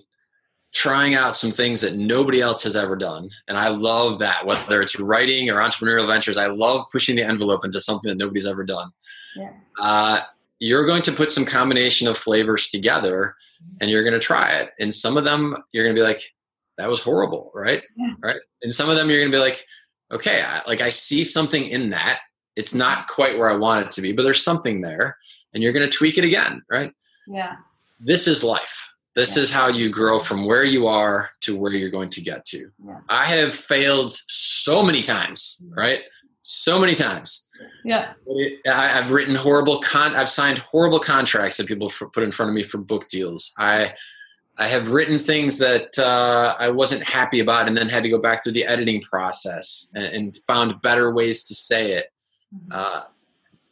trying out some things that nobody else has ever done, and I love that, whether it's writing or entrepreneurial ventures, I love pushing the envelope into something that nobody's ever done. Yeah. Uh, you're going to put some combination of flavors together and you're going to try it. And some of them you're going to be like, that was horrible, right? Yeah. Right. And some of them you're going to be like, okay, I, like I see something in that. It's not quite where I want it to be, but there's something there. And you're going to tweak it again, right? Yeah. this is life. This Yeah. is how you grow from where you are to where you're going to get to. Yeah. I have failed so many times, right? So many times. Yeah. I- I've written horrible con. I've signed horrible contracts that people put in front of me for book deals. I I have written things that uh, I wasn't happy about, and then had to go back through the editing process and, and found better ways to say it. Mhm. Uh,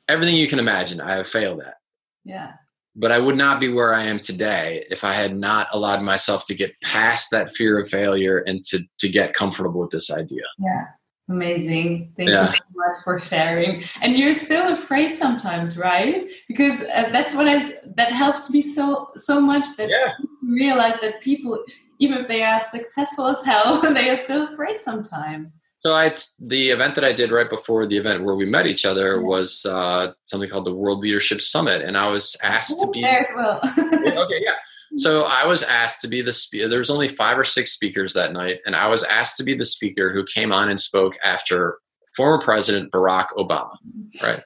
everything you can imagine, I have failed at Yeah. But I would not be where I am today if I had not allowed myself to get past that fear of failure and to to get comfortable with this idea. Yeah. Amazing. Thank Yeah. you so much for sharing. And you're still afraid sometimes, right? Because uh, that's I that helps me so, so much that Yeah. realize that people, even if they are successful as hell, they are still afraid sometimes. So I the event that I did right before the event where we met each other was uh, something called the World Leadership Summit, and I was asked to be there as well. okay, yeah. So I was asked to be the speaker. There was only five or six speakers that night, and I was asked to be the speaker who came on and spoke after former President Barack Obama, right?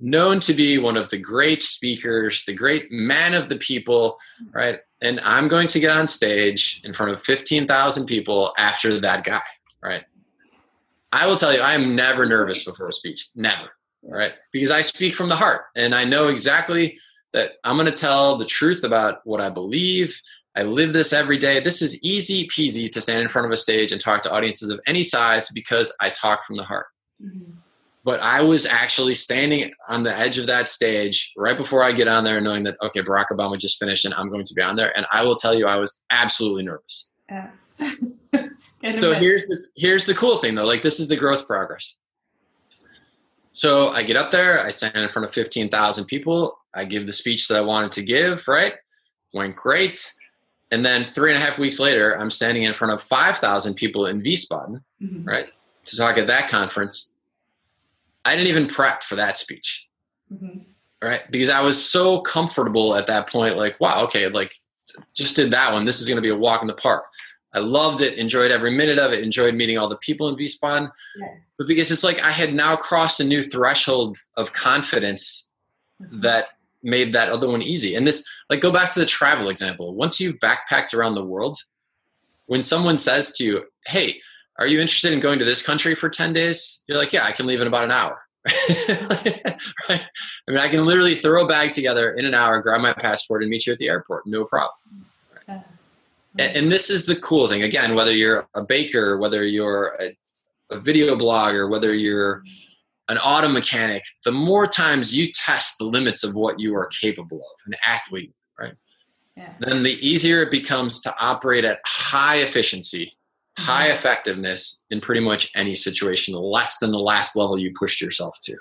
Known to be one of the great speakers, the great man of the people, right? And I'm going to get on stage in front of 15,000 people after that guy, right? I will tell you, I am never nervous before a speech, never, right? Because I speak from the heart and I know exactly that I'm going to tell the truth about what I believe. I live this every day. This is easy peasy to stand in front of a stage and talk to audiences of any size because I talk from the heart. Mhm. But I was actually standing on the edge of that stage right before I get on there, knowing that, okay, Barack Obama just finished and I'm going to be on there. And I will tell you, I was absolutely nervous. Yeah. So here's the here's the cool thing though. Like this is the growth progress. So I get up there, I stand in front of fifteen thousand people, I give the speech that I wanted to give, right? Went great. And then three and a half weeks later, I'm standing in front of five thousand people in Wiesbaden Mhm. right. to talk at that conference. I didn't even prep for that speech, Mhm. right? Because I was so comfortable at that point, like, wow, okay, like just did that one. This is going to be a walk in the park. I loved it, enjoyed every minute of it, enjoyed meeting all the people in Wiesbaden. Yeah. But because it's like I had now crossed a new threshold of confidence Mhm. that made that other one easy. And this, like, go back to the travel example. Once you've backpacked around the world, when someone says to you, hey, are you interested in going to this country for 10 days? You're like, yeah, I can leave in about an hour. right? I mean, I can literally throw a bag together in an hour, grab my passport, and meet you at the airport. No problem. Yeah. And, and this is the cool thing. Again, whether you're a baker, whether you're a, a video blogger, whether you're an auto mechanic, the more times you test the limits of what you are capable of, an athlete, right? Yeah. Then the easier it becomes to operate at high efficiency, high effectiveness in pretty much any situation, less than the last level you pushed yourself to.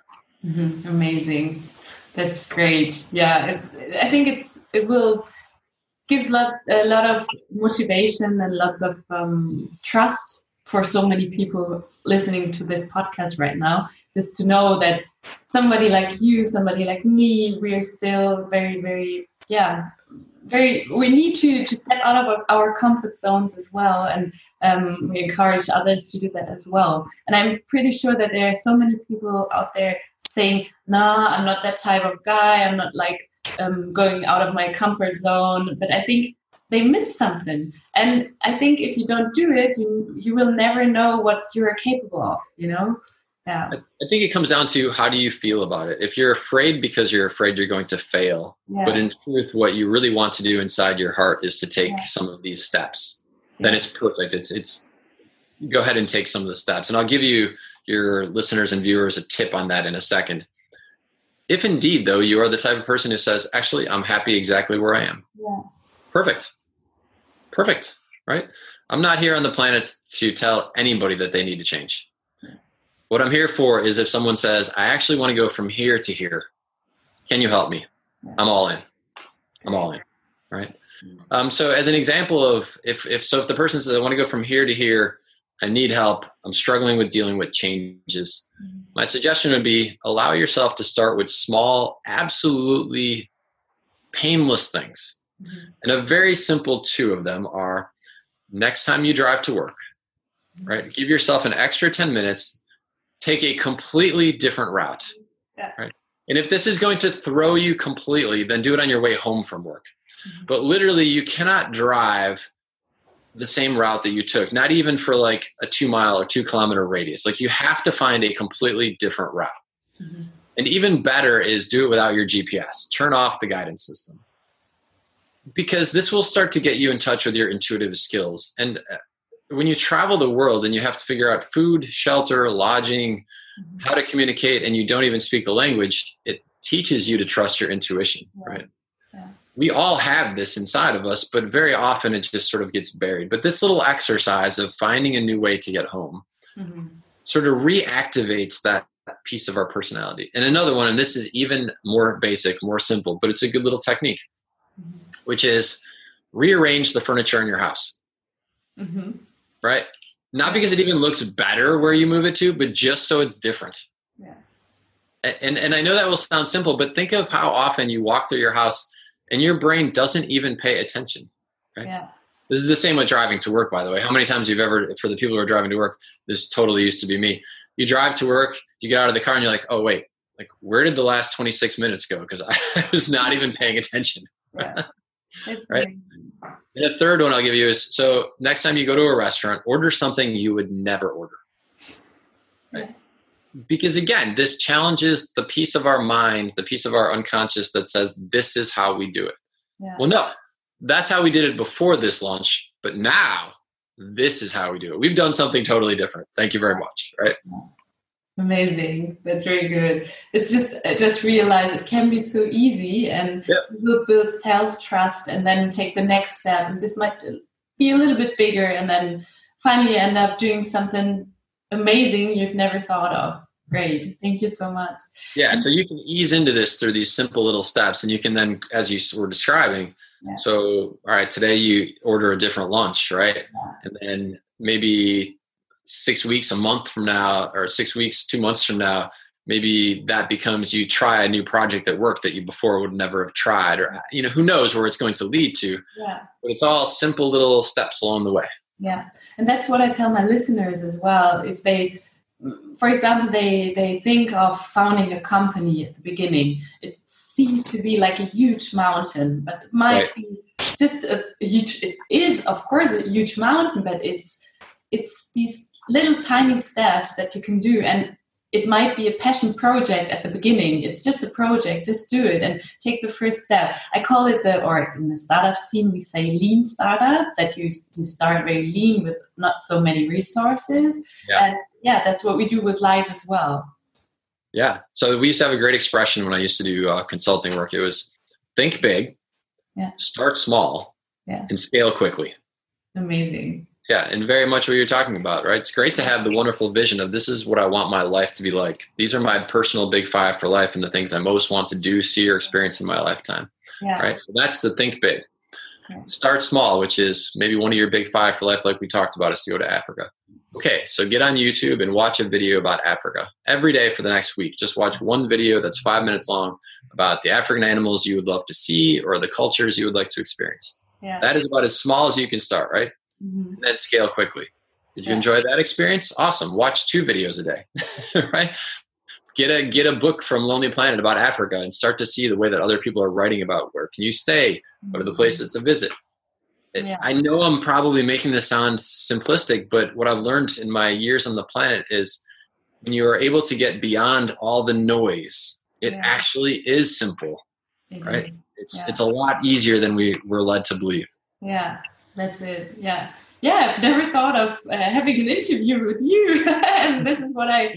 Mhm. Amazing. That's great. Yeah, it's. I think it's. It will gives lot a lot of motivation and lots of um, trust for so many people listening to this podcast right now. Just to know that somebody like you, somebody like me, we are still very, very, yeah, very. We need to to step out of our- our comfort zones as well, and um, we encourage others to do that as well. And I'm pretty sure that there are so many people out there saying, "Nah, I'm not that type of guy. I'm not like um, going out of my comfort zone." But I think they miss something, and I think if you don't do it, you you will never know what you are capable of. You know? Yeah. I, think it comes down to how do you feel about it. If you're afraid because you're afraid you're going to fail, Yeah. but in truth, what you really want to do inside your heart is to take Yeah. some of these steps, then it's perfect. It's it's go ahead and take some of the steps. And I'll give you your listeners and viewers a tip on that in a second. If indeed though you are the type of person who says, actually, I'm happy exactly where I am. yeah. Perfect. Perfect. Right? I'm not here on the planet to tell anybody that they need to change. What I'm here for is if someone says, I actually want to go from here to here, can you help me? I'm all in. I'm all in. Right. Um, so as an example of if, if so if the person says I want to go from here to here, I need help, I'm struggling with dealing with changes. My suggestion would be allow yourself to start with small, absolutely painless things. Mm-hmm. And a very simple two of them are next time you drive to work, right? Give yourself an extra 10 minutes, take a completely different route. Yeah. Right. And if this is going to throw you completely, then do it on your way home from work. Mm-hmm. But literally, you cannot drive the same route that you took, not even for like a two mile or two kilometer radius. Like you have to find a completely different route. Mm-hmm. And even better is do it without your GPS. Turn off the guidance system. Because this will start to get you in touch with your intuitive skills. And uh, when you travel the world and you have to figure out food, shelter, lodging, mm-hmm. how to communicate, and you don't even speak the language, it teaches you to trust your intuition, yeah. right? We all have this inside of us, but very often it just sort of gets buried. But this little exercise of finding a new way to get home mm-hmm. sort of reactivates that piece of our personality. And another one, and this is even more basic, more simple, but it's a good little technique, mm-hmm. which is rearrange the furniture in your house. Mm-hmm. Right? Not because it even looks better where you move it to, but just so it's different. Yeah. And, and I know that will sound simple, but think of how often you walk through your house and your brain doesn't even pay attention. Right? Yeah. This is the same with driving to work, by the way. How many times you've ever, for the people who are driving to work, this totally used to be me. You drive to work, you get out of the car, and you're like, oh, wait, like, where did the last 26 minutes go? Because I was not even paying attention. Yeah. right? And the third one I'll give you is so next time you go to a restaurant, order something you would never order. Right? Because again, this challenges the piece of our mind, the piece of our unconscious that says this is how we do it. Yeah. Well, no, that's how we did it before this launch, but now this is how we do it. We've done something totally different. Thank you very much. Right. Amazing. That's very good. It's just I just realize it can be so easy and yep. we'll build self trust and then take the next step. And this might be a little bit bigger and then finally end up doing something amazing you've never thought of. Great. Thank you so much. Yeah, so you can ease into this through these simple little steps, and you can then, as you were describing, yeah. so all right, today you order a different lunch, right? Yeah. And then maybe six weeks, a month from now, or six weeks, two months from now, maybe that becomes you try a new project at work that you before would never have tried, or you know, who knows where it's going to lead to. Yeah. But it's all simple little steps along the way. Yeah, and that's what I tell my listeners as well. If they, for example, they they think of founding a company at the beginning, it seems to be like a huge mountain, but it might right. be just a, a huge. It is, of course, a huge mountain, but it's it's these little tiny steps that you can do and it might be a passion project at the beginning. It's just a project. Just do it and take the first step. I call it the, or in the startup scene, we say lean startup, that you, you start very lean with not so many resources. Yeah. And yeah, that's what we do with life as well. Yeah. So we used to have a great expression when I used to do uh, consulting work. It was think big, yeah. start small, yeah. and scale quickly. Amazing. Yeah, and very much what you're talking about, right? It's great to have the wonderful vision of this is what I want my life to be like. These are my personal big five for life and the things I most want to do, see, or experience in my lifetime. Yeah. Right? So that's the think big. Start small, which is maybe one of your big five for life, like we talked about, is to go to Africa. Okay, so get on YouTube and watch a video about Africa every day for the next week. Just watch one video that's five minutes long about the African animals you would love to see or the cultures you would like to experience. Yeah. That is about as small as you can start, right? Mm-hmm. and then scale quickly. Did you yeah. enjoy that experience? Awesome. Watch two videos a day, right? Get a get a book from Lonely Planet about Africa and start to see the way that other people are writing about where can you stay, what are the mm-hmm. places to visit. Yeah. I know I'm probably making this sound simplistic, but what I've learned in my years on the planet is when you are able to get beyond all the noise, it yeah. actually is simple, right? It's it's a lot easier than we were led to believe. Yeah, that's it. Yeah. Yeah. I've never thought of uh, having an interview with you. and this is what I,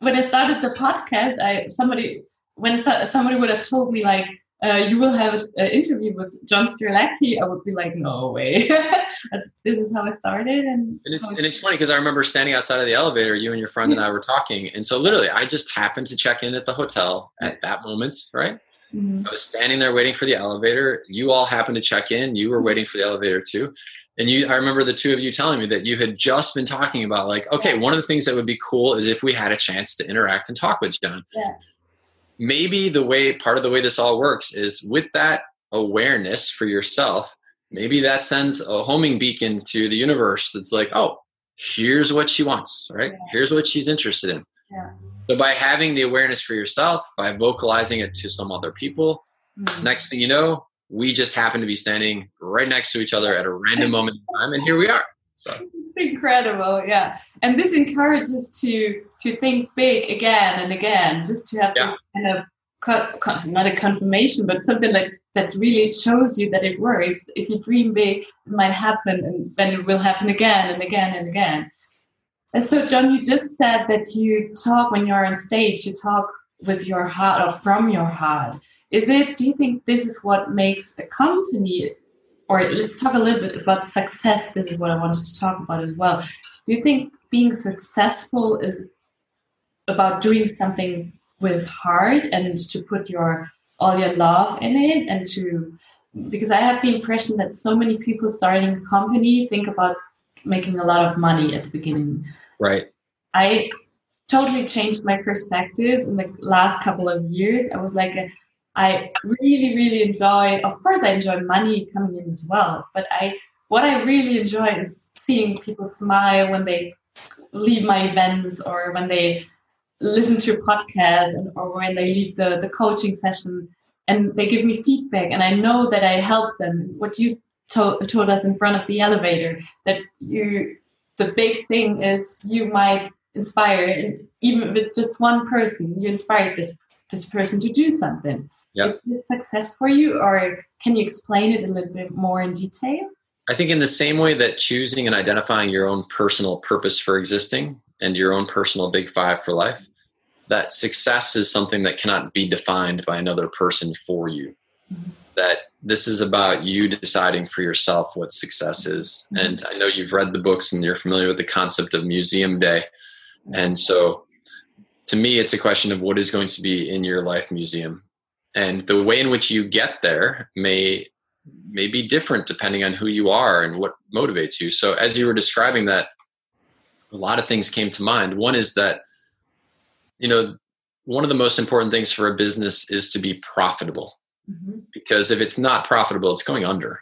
when I started the podcast, I, somebody, when somebody would have told me like, uh, you will have an interview with John Strelecki, I would be like, no way. this is how I started. And, and it's, and it's funny because I remember standing outside of the elevator, you and your friend and I were talking. And so literally, I just happened to check in at the hotel at that moment, right? Mm-hmm. I was standing there waiting for the elevator. You all happened to check in. You were waiting for the elevator too. And you, I remember the two of you telling me that you had just been talking about, like, okay, one of the things that would be cool is if we had a chance to interact and talk with John. Yeah. Maybe the way, part of the way this all works is with that awareness for yourself, maybe that sends a homing beacon to the universe that's like, oh, here's what she wants, right? Yeah. Here's what she's interested in. Yeah. So by having the awareness for yourself, by vocalizing it to some other people, mm-hmm. next thing you know, we just happen to be standing right next to each other at a random moment in time, and here we are. So it's incredible, yeah. And this encourages to to think big again and again, just to have yeah. this kind of not a confirmation, but something like that really shows you that it works. If you dream big, it might happen, and then it will happen again and again and again. So, John, you just said that you talk when you're on stage, you talk with your heart or from your heart. Is it, do you think this is what makes a company, or let's talk a little bit about success. This is what I wanted to talk about as well. Do you think being successful is about doing something with heart and to put your all your love in it and to because I have the impression that so many people starting a company think about making a lot of money at the beginning. Right. I totally changed my perspectives in the last couple of years. I was like, a, I really, really enjoy. Of course, I enjoy money coming in as well, but I what I really enjoy is seeing people smile when they leave my events or when they listen to a podcast and, or when they leave the, the coaching session and they give me feedback and I know that I help them. What you told, told us in front of the elevator that you the big thing is you might inspire even if it's just one person you inspired this this person to do something. Yep. is this success for you or can you explain it a little bit more in detail? I think in the same way that choosing and identifying your own personal purpose for existing and your own personal big five for life that success is something that cannot be defined by another person for you. Mm-hmm. That this is about you deciding for yourself what success is. Mm-hmm. And I know you've read the books and you're familiar with the concept of museum day. And so to me, it's a question of what is going to be in your life museum. And the way in which you get there may may be different depending on who you are and what motivates you. So as you were describing that, a lot of things came to mind. One is that, you know, one of the most important things for a business is to be profitable mm-hmm. because if it's not profitable, it's going under.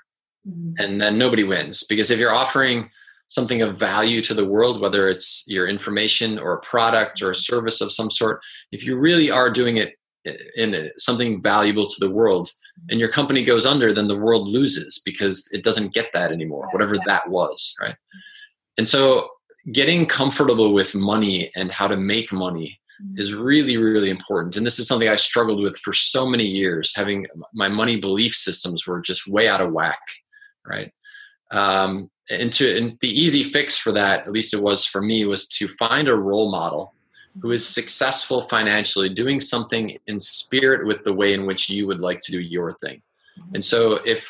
Mm-hmm. And then nobody wins. Because if you're offering something of value to the world, whether it's your information or a product or a service of some sort, if you really are doing it in something valuable to the world mm-hmm. and your company goes under, then the world loses because it doesn't get that anymore, whatever that was, right? And so getting comfortable with money and how to make money Mm-hmm. Is really really important. And this is something i struggled with for so many years having my money belief systems were just way out of whack right? Um, and to and the easy fix for that at least it was for me was to find a role model who is successful financially doing something in spirit with the way in which you would like to do your thing. Mm-hmm. and so if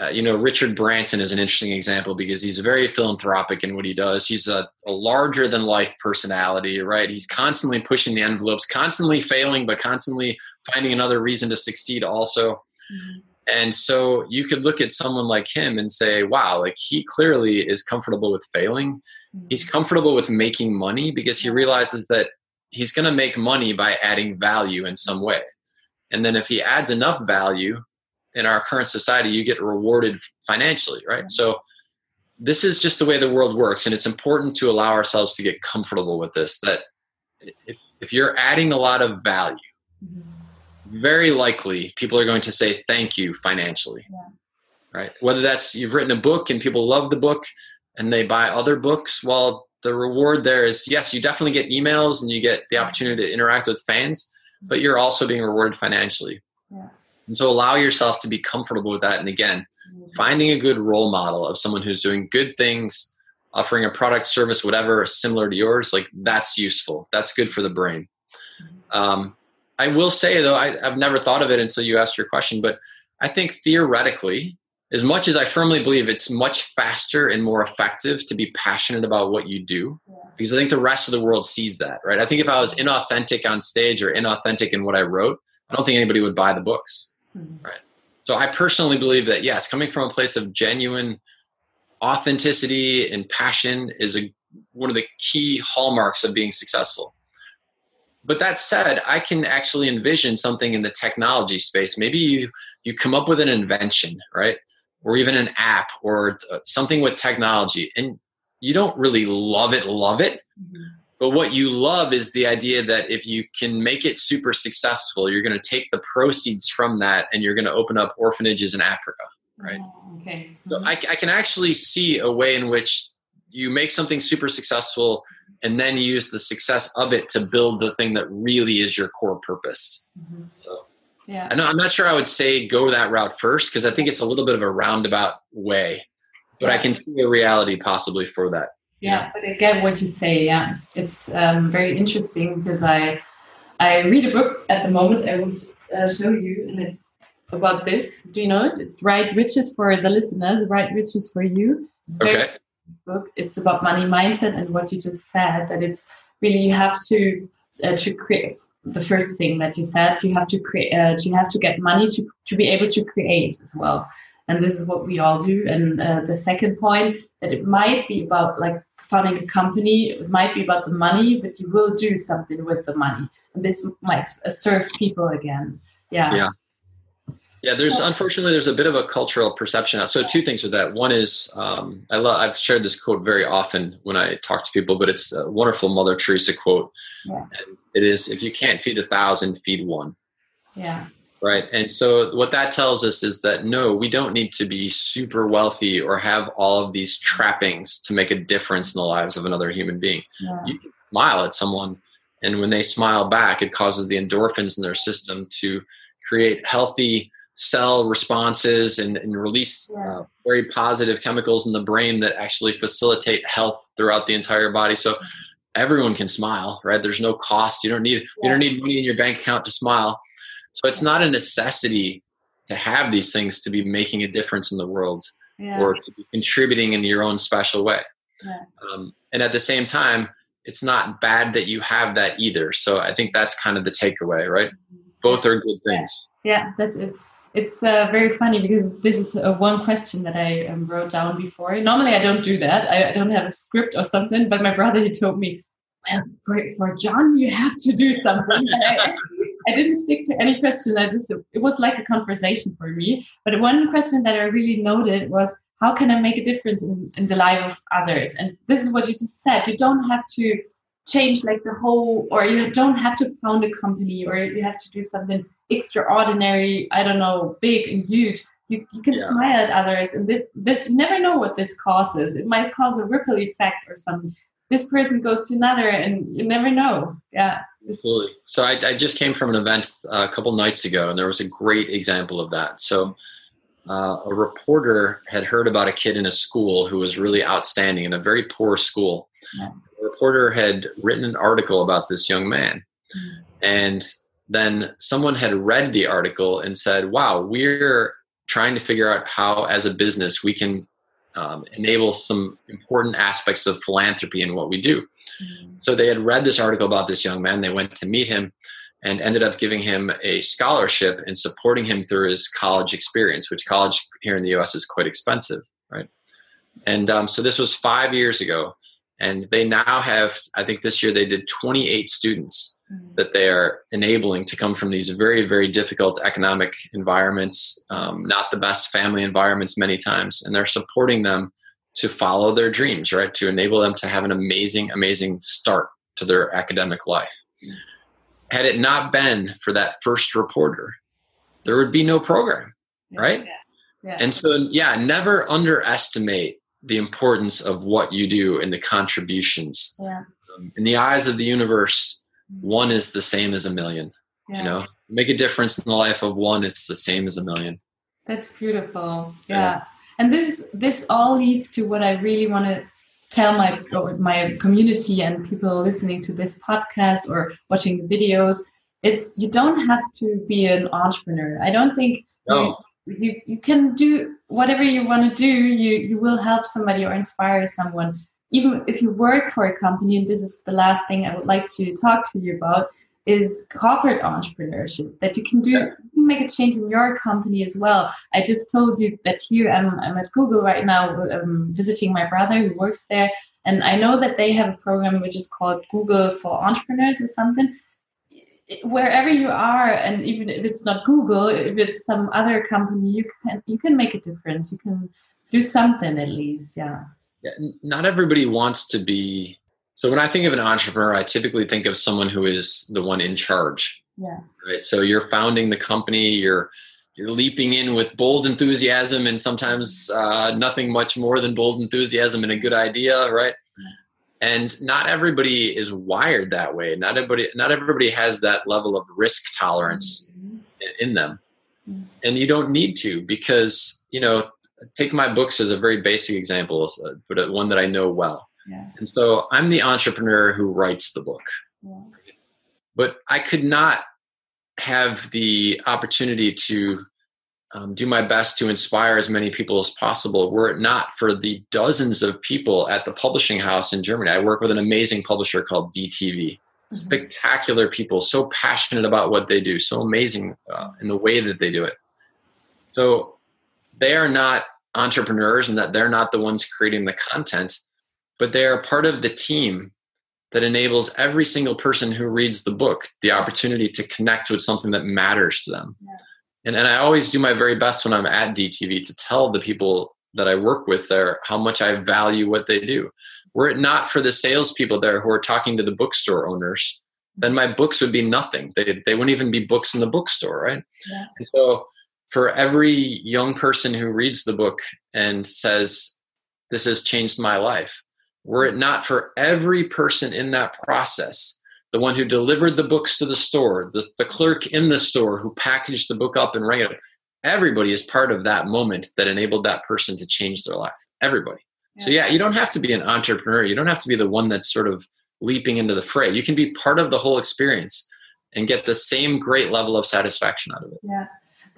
uh, you know, Richard Branson is an interesting example because he's very philanthropic in what he does. He's a, a, larger than life personality, right? He's constantly pushing the envelopes, constantly failing, but constantly finding another reason to succeed also. Mm-hmm. And so you could look at someone like him and say, wow, like he clearly is comfortable with failing. Mm-hmm. He's comfortable with making money because he realizes that he's going to make money by adding value in some way. And then if he adds enough value, in our current society, you get rewarded financially, right? So this is just the way the world works, and it's important to allow ourselves to get comfortable with this. That if if you're adding a lot of value, mm-hmm. very likely people are going to say thank you financially, yeah. right? Whether that's you've written a book and people love the book and they buy other books, well, the reward there is yes, you definitely get emails and you get the opportunity to interact with fans, but you're also being rewarded financially. And so allow yourself to be comfortable with that. And again, mm-hmm. finding a good role model of someone who's doing good things, offering a product, service, whatever similar to yours, like that's useful. That's good for the brain. Mm-hmm. Um, I will say though, I, I've never thought of it until you asked your question, but I think theoretically, as much as I firmly believe it's much faster and more effective to be passionate about what you do, because I think the rest of the world sees that, right? I think if I was inauthentic on stage or inauthentic in what I wrote, I don't think anybody would buy the books, mm-hmm. right? So I personally believe that yes, coming from a place of genuine authenticity and passion is a, one of the key hallmarks of being successful. But that said, I can actually envision something in the technology space. Maybe you you come up with an invention, right? Or even an app or something with technology and you don't really love it love it. Mm-hmm. But what you love is the idea that if you can make it super successful, you're going to take the proceeds from that and you're going to open up orphanages in Africa, right? Oh, okay. So I, I can actually see a way in which you make something super successful and then use the success of it to build the thing that really is your core purpose. Mm-hmm. So, yeah, I'm not sure I would say go that route first because I think it's a little bit of a roundabout way, but yeah. I can see a reality possibly for that. Yeah, but I get what you say. Yeah, it's um, very interesting because I I read a book at the moment. I will uh, show you, and it's about this. Do you know it? It's Right Riches for the listeners. Right Riches for you. It's okay book. It's about money mindset and what you just said that it's really you have to uh, to create the first thing that you said you have to create uh, you have to get money to to be able to create as well and this is what we all do and uh, the second point that it might be about like founding a company it might be about the money but you will do something with the money and this might serve people again yeah yeah yeah, there's unfortunately there's a bit of a cultural perception. So two things with that. One is um, I love I've shared this quote very often when I talk to people, but it's a wonderful Mother Teresa quote. Yeah. And it is if you can't feed a thousand, feed one. Yeah. Right. And so what that tells us is that no, we don't need to be super wealthy or have all of these trappings to make a difference in the lives of another human being. Yeah. You can smile at someone and when they smile back, it causes the endorphins in their system to create healthy cell responses and, and release uh, very positive chemicals in the brain that actually facilitate health throughout the entire body. So everyone can smile, right? There's no cost. You don't need you don't need money in your bank account to smile. So it's not a necessity to have these things to be making a difference in the world yeah. or to be contributing in your own special way. Yeah. Um, and at the same time, it's not bad that you have that either. So I think that's kind of the takeaway, right? Mm-hmm. Both are good things. Yeah, yeah that's it it's uh, very funny because this is uh, one question that I um, wrote down before. Normally, I don't do that. I, I, don't have a script or something. But my brother he told me, "Well, for, for John, you have to do something." I, didn't stick to any question. I just it was like a conversation for me. But one question that I really noted was, "How can I make a difference in, in the life of others?" And this is what you just said. You don't have to change like the whole, or you don't have to found a company, or you have to do something extraordinary, I don't know, big and huge. You, you can yeah. smile at others, and this you never know what this causes. It might cause a ripple effect or something. This person goes to another, and you never know. Yeah, absolutely. So I, I just came from an event uh, a couple nights ago, and there was a great example of that. So. Uh, a reporter had heard about a kid in a school who was really outstanding in a very poor school. Yeah. A reporter had written an article about this young man, mm. and then someone had read the article and said, wow, we're trying to figure out how, as a business, we can um, enable some important aspects of philanthropy in what we do. Mm-hmm. So they had read this article about this young man. They went to meet him and ended up giving him a scholarship and supporting him through his college experience, which college here in the US is quite expensive, right? And um, so this was five years ago. And they now have, I think this year they did 28 students. That they are enabling to come from these very, very difficult economic environments, um, not the best family environments many times, and they're supporting them to follow their dreams, right? To enable them to have an amazing, amazing start to their academic life. Mm-hmm. Had it not been for that first reporter, there would be no program, right? Yeah. Yeah. And so, yeah, never underestimate the importance of what you do and the contributions. Yeah. Um, in the eyes of the universe, Mm-hmm. one is the same as a million. Yeah. You know, make a difference in the life of one, it's the same as a million. That's beautiful. Yeah. yeah. And this this all leads to what I really want to tell my my community and people listening to this podcast or watching the videos it's you don't have to be an entrepreneur. I don't think No. you, you you can do whatever you want to do. You you will help somebody or inspire someone. Even if you work for a company, and this is the last thing I would like to talk to you about, is corporate entrepreneurship. That you can do, you can make a change in your company as well. I just told you that here I'm, I'm at Google right now, um, visiting my brother who works there, and I know that they have a program which is called Google for Entrepreneurs or something. Wherever you are, and even if it's not Google, if it's some other company, you can you can make a difference. You can do something at least, yeah. Yeah, not everybody wants to be. So when I think of an entrepreneur, I typically think of someone who is the one in charge. Yeah. Right. So you're founding the company. You're you're leaping in with bold enthusiasm and sometimes uh, nothing much more than bold enthusiasm and a good idea, right? And not everybody is wired that way. Not everybody. Not everybody has that level of risk tolerance Mhm. in them Mm. and you don't need to because you know take my books as a very basic example uh, but one that i know well Yeah. and so i'm the entrepreneur who writes the book Yeah. but i could not have the opportunity to um, do my best to inspire as many people as possible were it not for the dozens of people at the publishing house in germany i work with an amazing publisher called dtv Mhm. spectacular people, so passionate about what they do, so amazing uh, in the way that they do it. So they are not entrepreneurs and that they're not the ones creating the content, but they are part of the team that enables every single person who reads the book the opportunity to connect with something that matters to them. Yeah. And, and I always do my very best when I'm at DTV to tell the people that I work with there how much I value what they do. Were it not for the salespeople there who are talking to the bookstore owners, then my books would be nothing. They, they wouldn't even be books in the bookstore, right? Yeah. And so, for every young person who reads the book and says, This has changed my life, were it not for every person in that process, the one who delivered the books to the store, the, the clerk in the store who packaged the book up and rang it, everybody is part of that moment that enabled that person to change their life. Everybody. So yeah, you don't have to be an entrepreneur. You don't have to be the one that's sort of leaping into the fray. You can be part of the whole experience and get the same great level of satisfaction out of it. Yeah,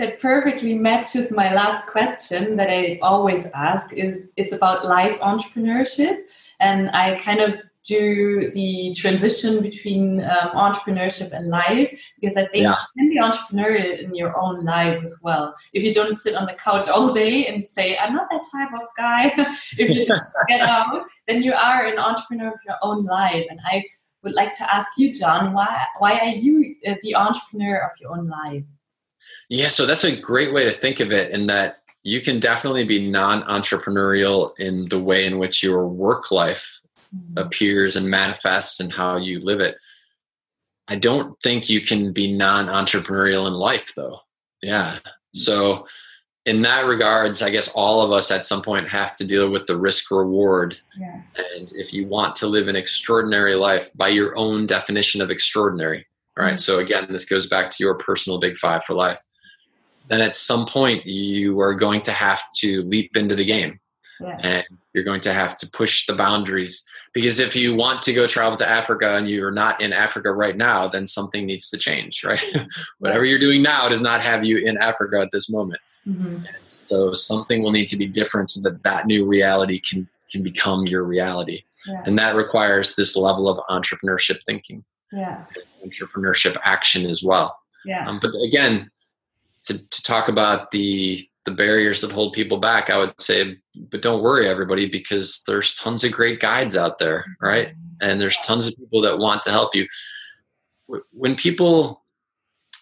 that perfectly matches my last question that I always ask. Is it's about life entrepreneurship, and I kind of do the transition between um, entrepreneurship and life because I think Yeah. you can be entrepreneurial in your own life as well. If you don't sit on the couch all day and say, "I'm not that type of guy," if you just get out, then you are an entrepreneur of your own life. And I would like to ask you, John, why why are you uh, the entrepreneur of your own life? Yeah, so that's a great way to think of it in that you can definitely be non-entrepreneurial in the way in which your work life appears and manifests and how you live it. I don't think you can be non-entrepreneurial in life though. Yeah. So in that regards, I guess all of us at some point have to deal with the risk reward. Yeah. And if you want to live an extraordinary life by your own definition of extraordinary, all right? Mhm. So again, this goes back to your personal big five for life. Then at some point you are going to have to leap into the game Yeah. and you're going to have to push the boundaries because if you want to go travel to Africa and you're not in Africa right now, then something needs to change, right? Whatever you're doing now does not have you in Africa at this moment. Mhm. So something will need to be different so that that new reality can can become your reality, Yeah. and that requires this level of entrepreneurship thinking, Yeah. entrepreneurship action as well. Yeah. Um, but again, to, to talk about the the barriers that hold people back, I would say, but don't worry, everybody, because there's tons of great guides out there, right? And there's tons of people that want to help you. When people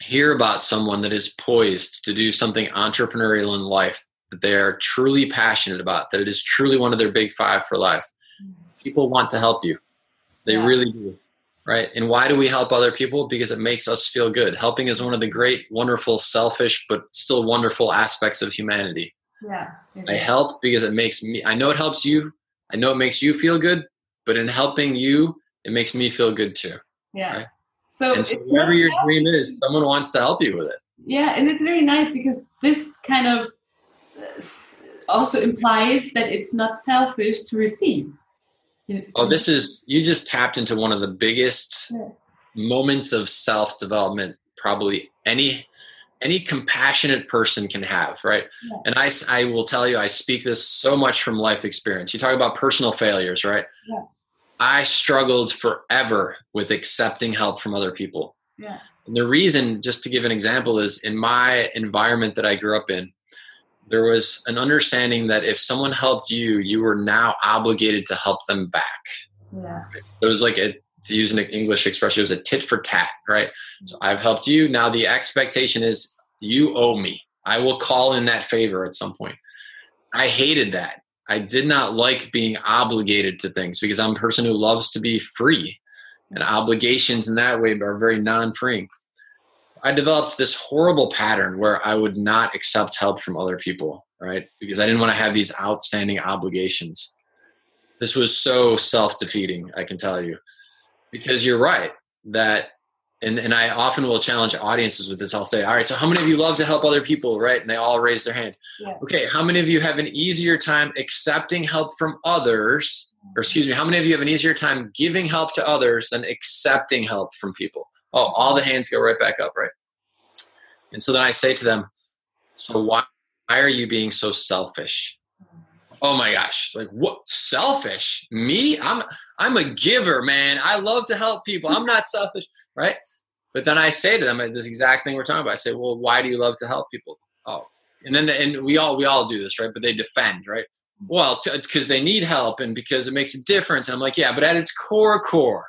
hear about someone that is poised to do something entrepreneurial in life that they are truly passionate about, that it is truly one of their big five for life, mm-hmm. people want to help you. They Yeah. really do. Right. And why do we help other people? Because it makes us feel good. Helping is one of the great, wonderful, selfish, but still wonderful aspects of humanity. Yeah. I is. help because it makes me, I know it helps you. I know it makes you feel good, but in helping you, it makes me feel good too. Yeah. right? So, And so whatever your selfish. dream is, someone wants to help you with it. Yeah, and it's very nice because this kind of uh, also implies that it's not selfish to receive. You- Oh, this is, you just tapped into one of the biggest Yeah. moments of self development probably any any compassionate person can have right yeah. and I, I will tell you i speak this so much from life experience you talk about personal failures right yeah. i struggled forever with accepting help from other people yeah. and the reason just to give an example is in my environment that i grew up in there was an understanding that if someone helped you you were now obligated to help them back yeah. it was like a to use an English expression, it was a tit for tat, right? So I've helped you. Now the expectation is you owe me. I will call in that favor at some point. I hated that. I did not like being obligated to things because I'm a person who loves to be free. And obligations in that way are very non freeing. I developed this horrible pattern where I would not accept help from other people, right? Because I didn't want to have these outstanding obligations. This was so self defeating, I can tell you because you're right that and, and I often will challenge audiences with this. I'll say, all right, so how many of you love to help other people, right? And they all raise their hand. Yeah. Okay, how many of you have an easier time accepting help from others? Or excuse me, how many of you have an easier time giving help to others than accepting help from people? Oh, all the hands go right back up, right? And so then I say to them, so why, why are you being so selfish? Oh my gosh, like what selfish? Me? I'm I'm a giver, man. I love to help people. I'm not selfish, right? But then I say to them this exact thing we're talking about. I say, well, why do you love to help people? Oh, and then the, and we all we all do this, right? But they defend, right? Well, because they need help and because it makes a difference. And I'm like, yeah, but at its core, core,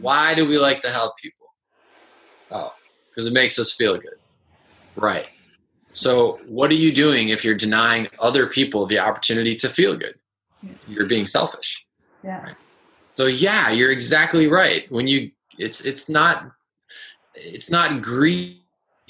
why do we like to help people? Oh, because it makes us feel good, right? So, what are you doing if you're denying other people the opportunity to feel good? You're being selfish. Yeah. Right? So yeah, you're exactly right. When you it's it's not it's not greed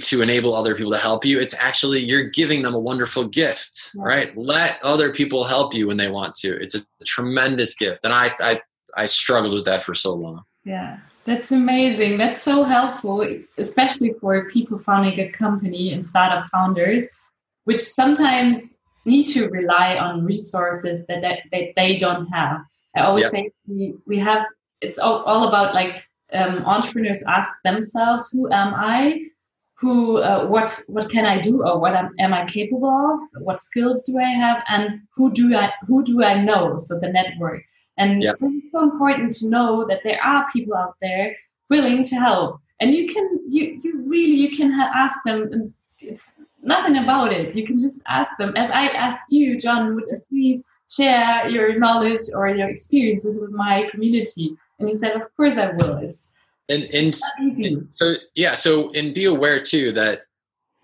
to enable other people to help you. It's actually you're giving them a wonderful gift, yeah. right? Let other people help you when they want to. It's a tremendous gift, and I I I struggled with that for so long. Yeah, that's amazing. That's so helpful, especially for people founding a company and startup founders, which sometimes need to rely on resources that, that, that they don't have. I always yep. say we, we have it's all, all about like um, entrepreneurs ask themselves, who am I? Who, uh, what, what can I do, or what am, am I capable of? What skills do I have, and who do I, who do I know? So the network, and yep. it's so important to know that there are people out there willing to help, and you can, you, you really, you can ask them. And It's nothing about it. You can just ask them, as I asked you, John. Would you please share your knowledge or your experiences with my community? And he said, Of course I will. It's and, and, and so yeah, so and be aware too that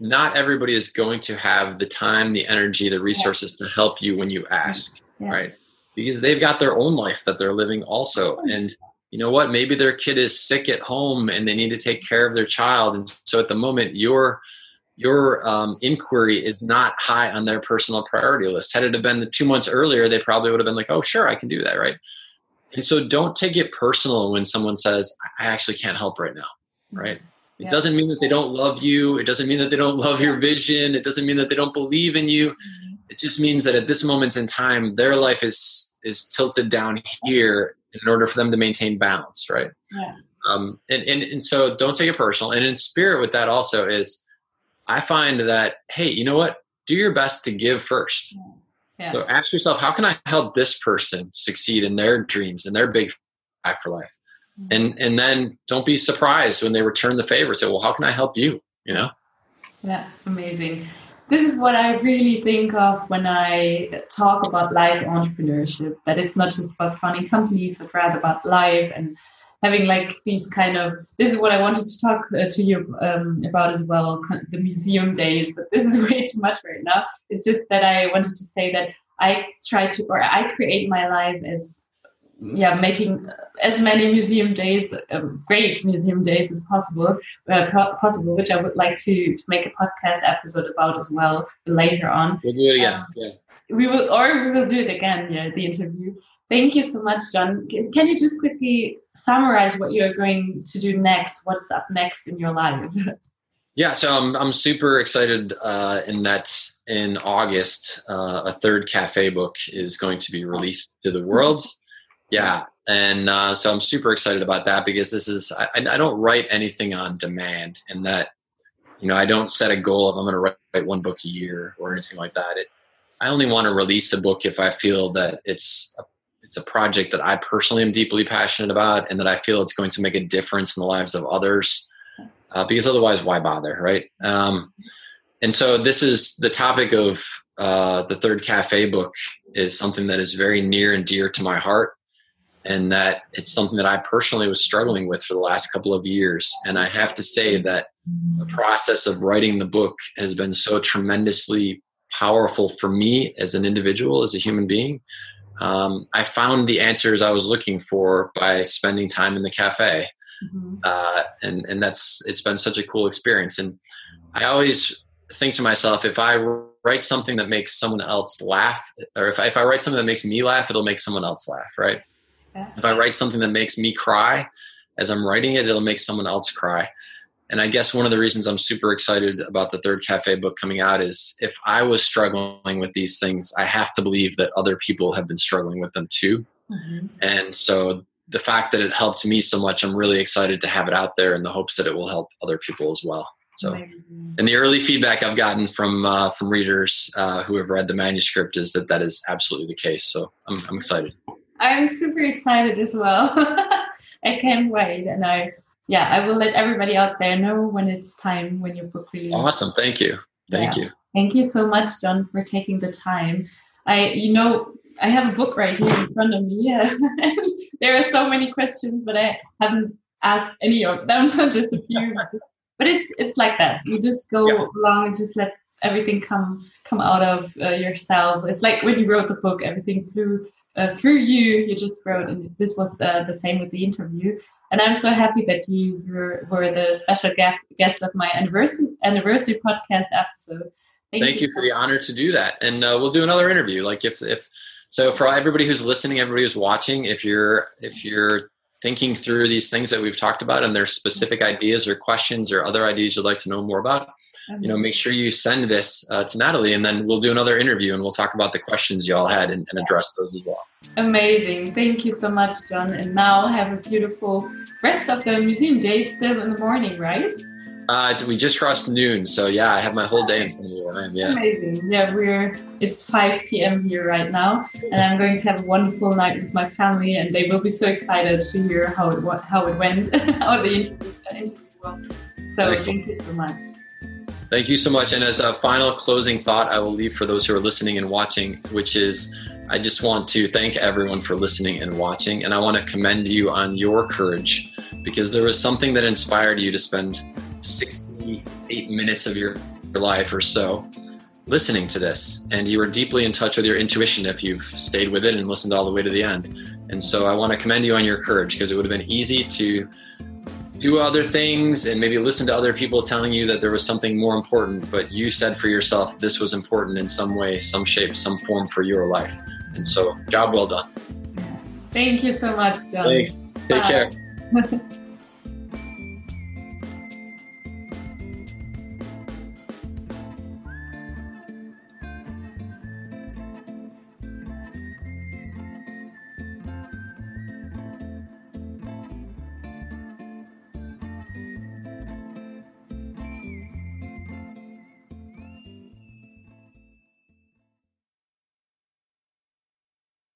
not everybody is going to have the time, the energy, the resources yeah. to help you when you ask, yeah. right? Because they've got their own life that they're living also. And you know what? Maybe their kid is sick at home and they need to take care of their child. And so at the moment, you're your um, inquiry is not high on their personal priority list. Had it have been the two months earlier, they probably would have been like, "Oh, sure, I can do that," right? And so, don't take it personal when someone says, "I actually can't help right now," mm-hmm. right? It doesn't mean that they don't love you. It doesn't mean that they don't love your vision. It doesn't mean that they don't believe in you. Mm-hmm. It just means that at this moment in time, their life is is tilted down here in order for them to maintain balance, right? Yeah. Um, and, and and so don't take it personal. And in spirit with that also is I find that, hey, you know what? Do your best to give first. Yeah. So ask yourself, how can I help this person succeed in their dreams and their big five for life? Mm-hmm. And and then don't be surprised when they return the favor. Say, well, how can I help you? You know? Yeah, amazing. This is what I really think of when I talk about life entrepreneurship. That it's not just about funding companies, but rather about life and having like these kind of this is what I wanted to talk uh, to you um, about as well the museum days but this is way too much right now it's just that I wanted to say that I try to or I create my life as yeah making as many museum days uh, great museum days as possible uh, possible which I would like to, to make a podcast episode about as well later on we'll do it again um, yeah we will or we will do it again yeah the interview Thank you so much, John. Can you just quickly summarize what you're going to do next? What's up next in your life? Yeah, so I'm I'm super excited uh, in that in August uh, a third cafe book is going to be released to the world. Yeah, and uh, so I'm super excited about that because this is I, I don't write anything on demand, and that you know I don't set a goal of I'm going to write, write one book a year or anything like that. It, I only want to release a book if I feel that it's a, it's a project that I personally am deeply passionate about, and that I feel it's going to make a difference in the lives of others. Uh, because otherwise, why bother, right? Um, and so this is the topic of uh, the third cafe book is something that is very near and dear to my heart and that it's something that I personally was struggling with for the last couple of years. And I have to say that the process of writing the book has been so tremendously powerful for me as an individual, as a human being. Um, I found the answers I was looking for by spending time in the cafe. Mm-hmm. Uh, and, and that's, it's been such a cool experience. And I always think to myself, if I write something that makes someone else laugh, or if I, if I write something that makes me laugh, it'll make someone else laugh, right? If I write something that makes me cry as I'm writing it, it'll make someone else cry. And I guess one of the reasons I'm super excited about the third cafe book coming out is if I was struggling with these things, I have to believe that other people have been struggling with them too. Mm-hmm. And so the fact that it helped me so much, I'm really excited to have it out there in the hopes that it will help other people as well. So, and the early feedback I've gotten from uh, from readers uh, who have read the manuscript is that that is absolutely the case. So I'm, I'm excited. I'm super excited as well. I can't wait, and I yeah, I will let everybody out there know when it's time when your book releases. Awesome, thank you, thank yeah. you, thank you so much, John, for taking the time. I you know I have a book right here in front of me. Yeah. there are so many questions, but I haven't asked any of them, just a few. but it's it's like that. You just go yeah. along and just let everything come come out of uh, yourself. It's like when you wrote the book, everything flew uh, through you, you just wrote, and this was the, the same with the interview. And I'm so happy that you were, were the special guest, guest of my anniversary anniversary podcast episode. Thank, Thank you. you for the honor to do that, and uh, we'll do another interview. Like if if so, for everybody who's listening, everybody who's watching, if you're if you're thinking through these things that we've talked about, and there's specific ideas or questions or other ideas you'd like to know more about, you know, make sure you send this uh, to Natalie, and then we'll do another interview and we'll talk about the questions you all had and, and, address those as well. Amazing. Thank you so much, John. And now have a beautiful rest of the museum day. It's still in the morning, right? Uh, we just crossed noon, so yeah, I have my whole day in front of me where I am. Yeah, amazing. Yeah, we're it's 5 p.m. here right now, and I'm going to have a wonderful night with my family, and they will be so excited to hear how it how it went, how the interview, interview went. So Excellent. thank you so much. Thank you so much. And as a final closing thought, I will leave for those who are listening and watching, which is I just want to thank everyone for listening and watching. And I want to commend you on your courage because there was something that inspired you to spend 68 minutes of your life or so listening to this. And you were deeply in touch with your intuition if you've stayed with it and listened all the way to the end. And so I want to commend you on your courage because it would have been easy to do other things and maybe listen to other people telling you that there was something more important, but you said for yourself this was important in some way, some shape, some form for your life. And so, job well done. Thank you so much, John. Thanks. Take Bye. care.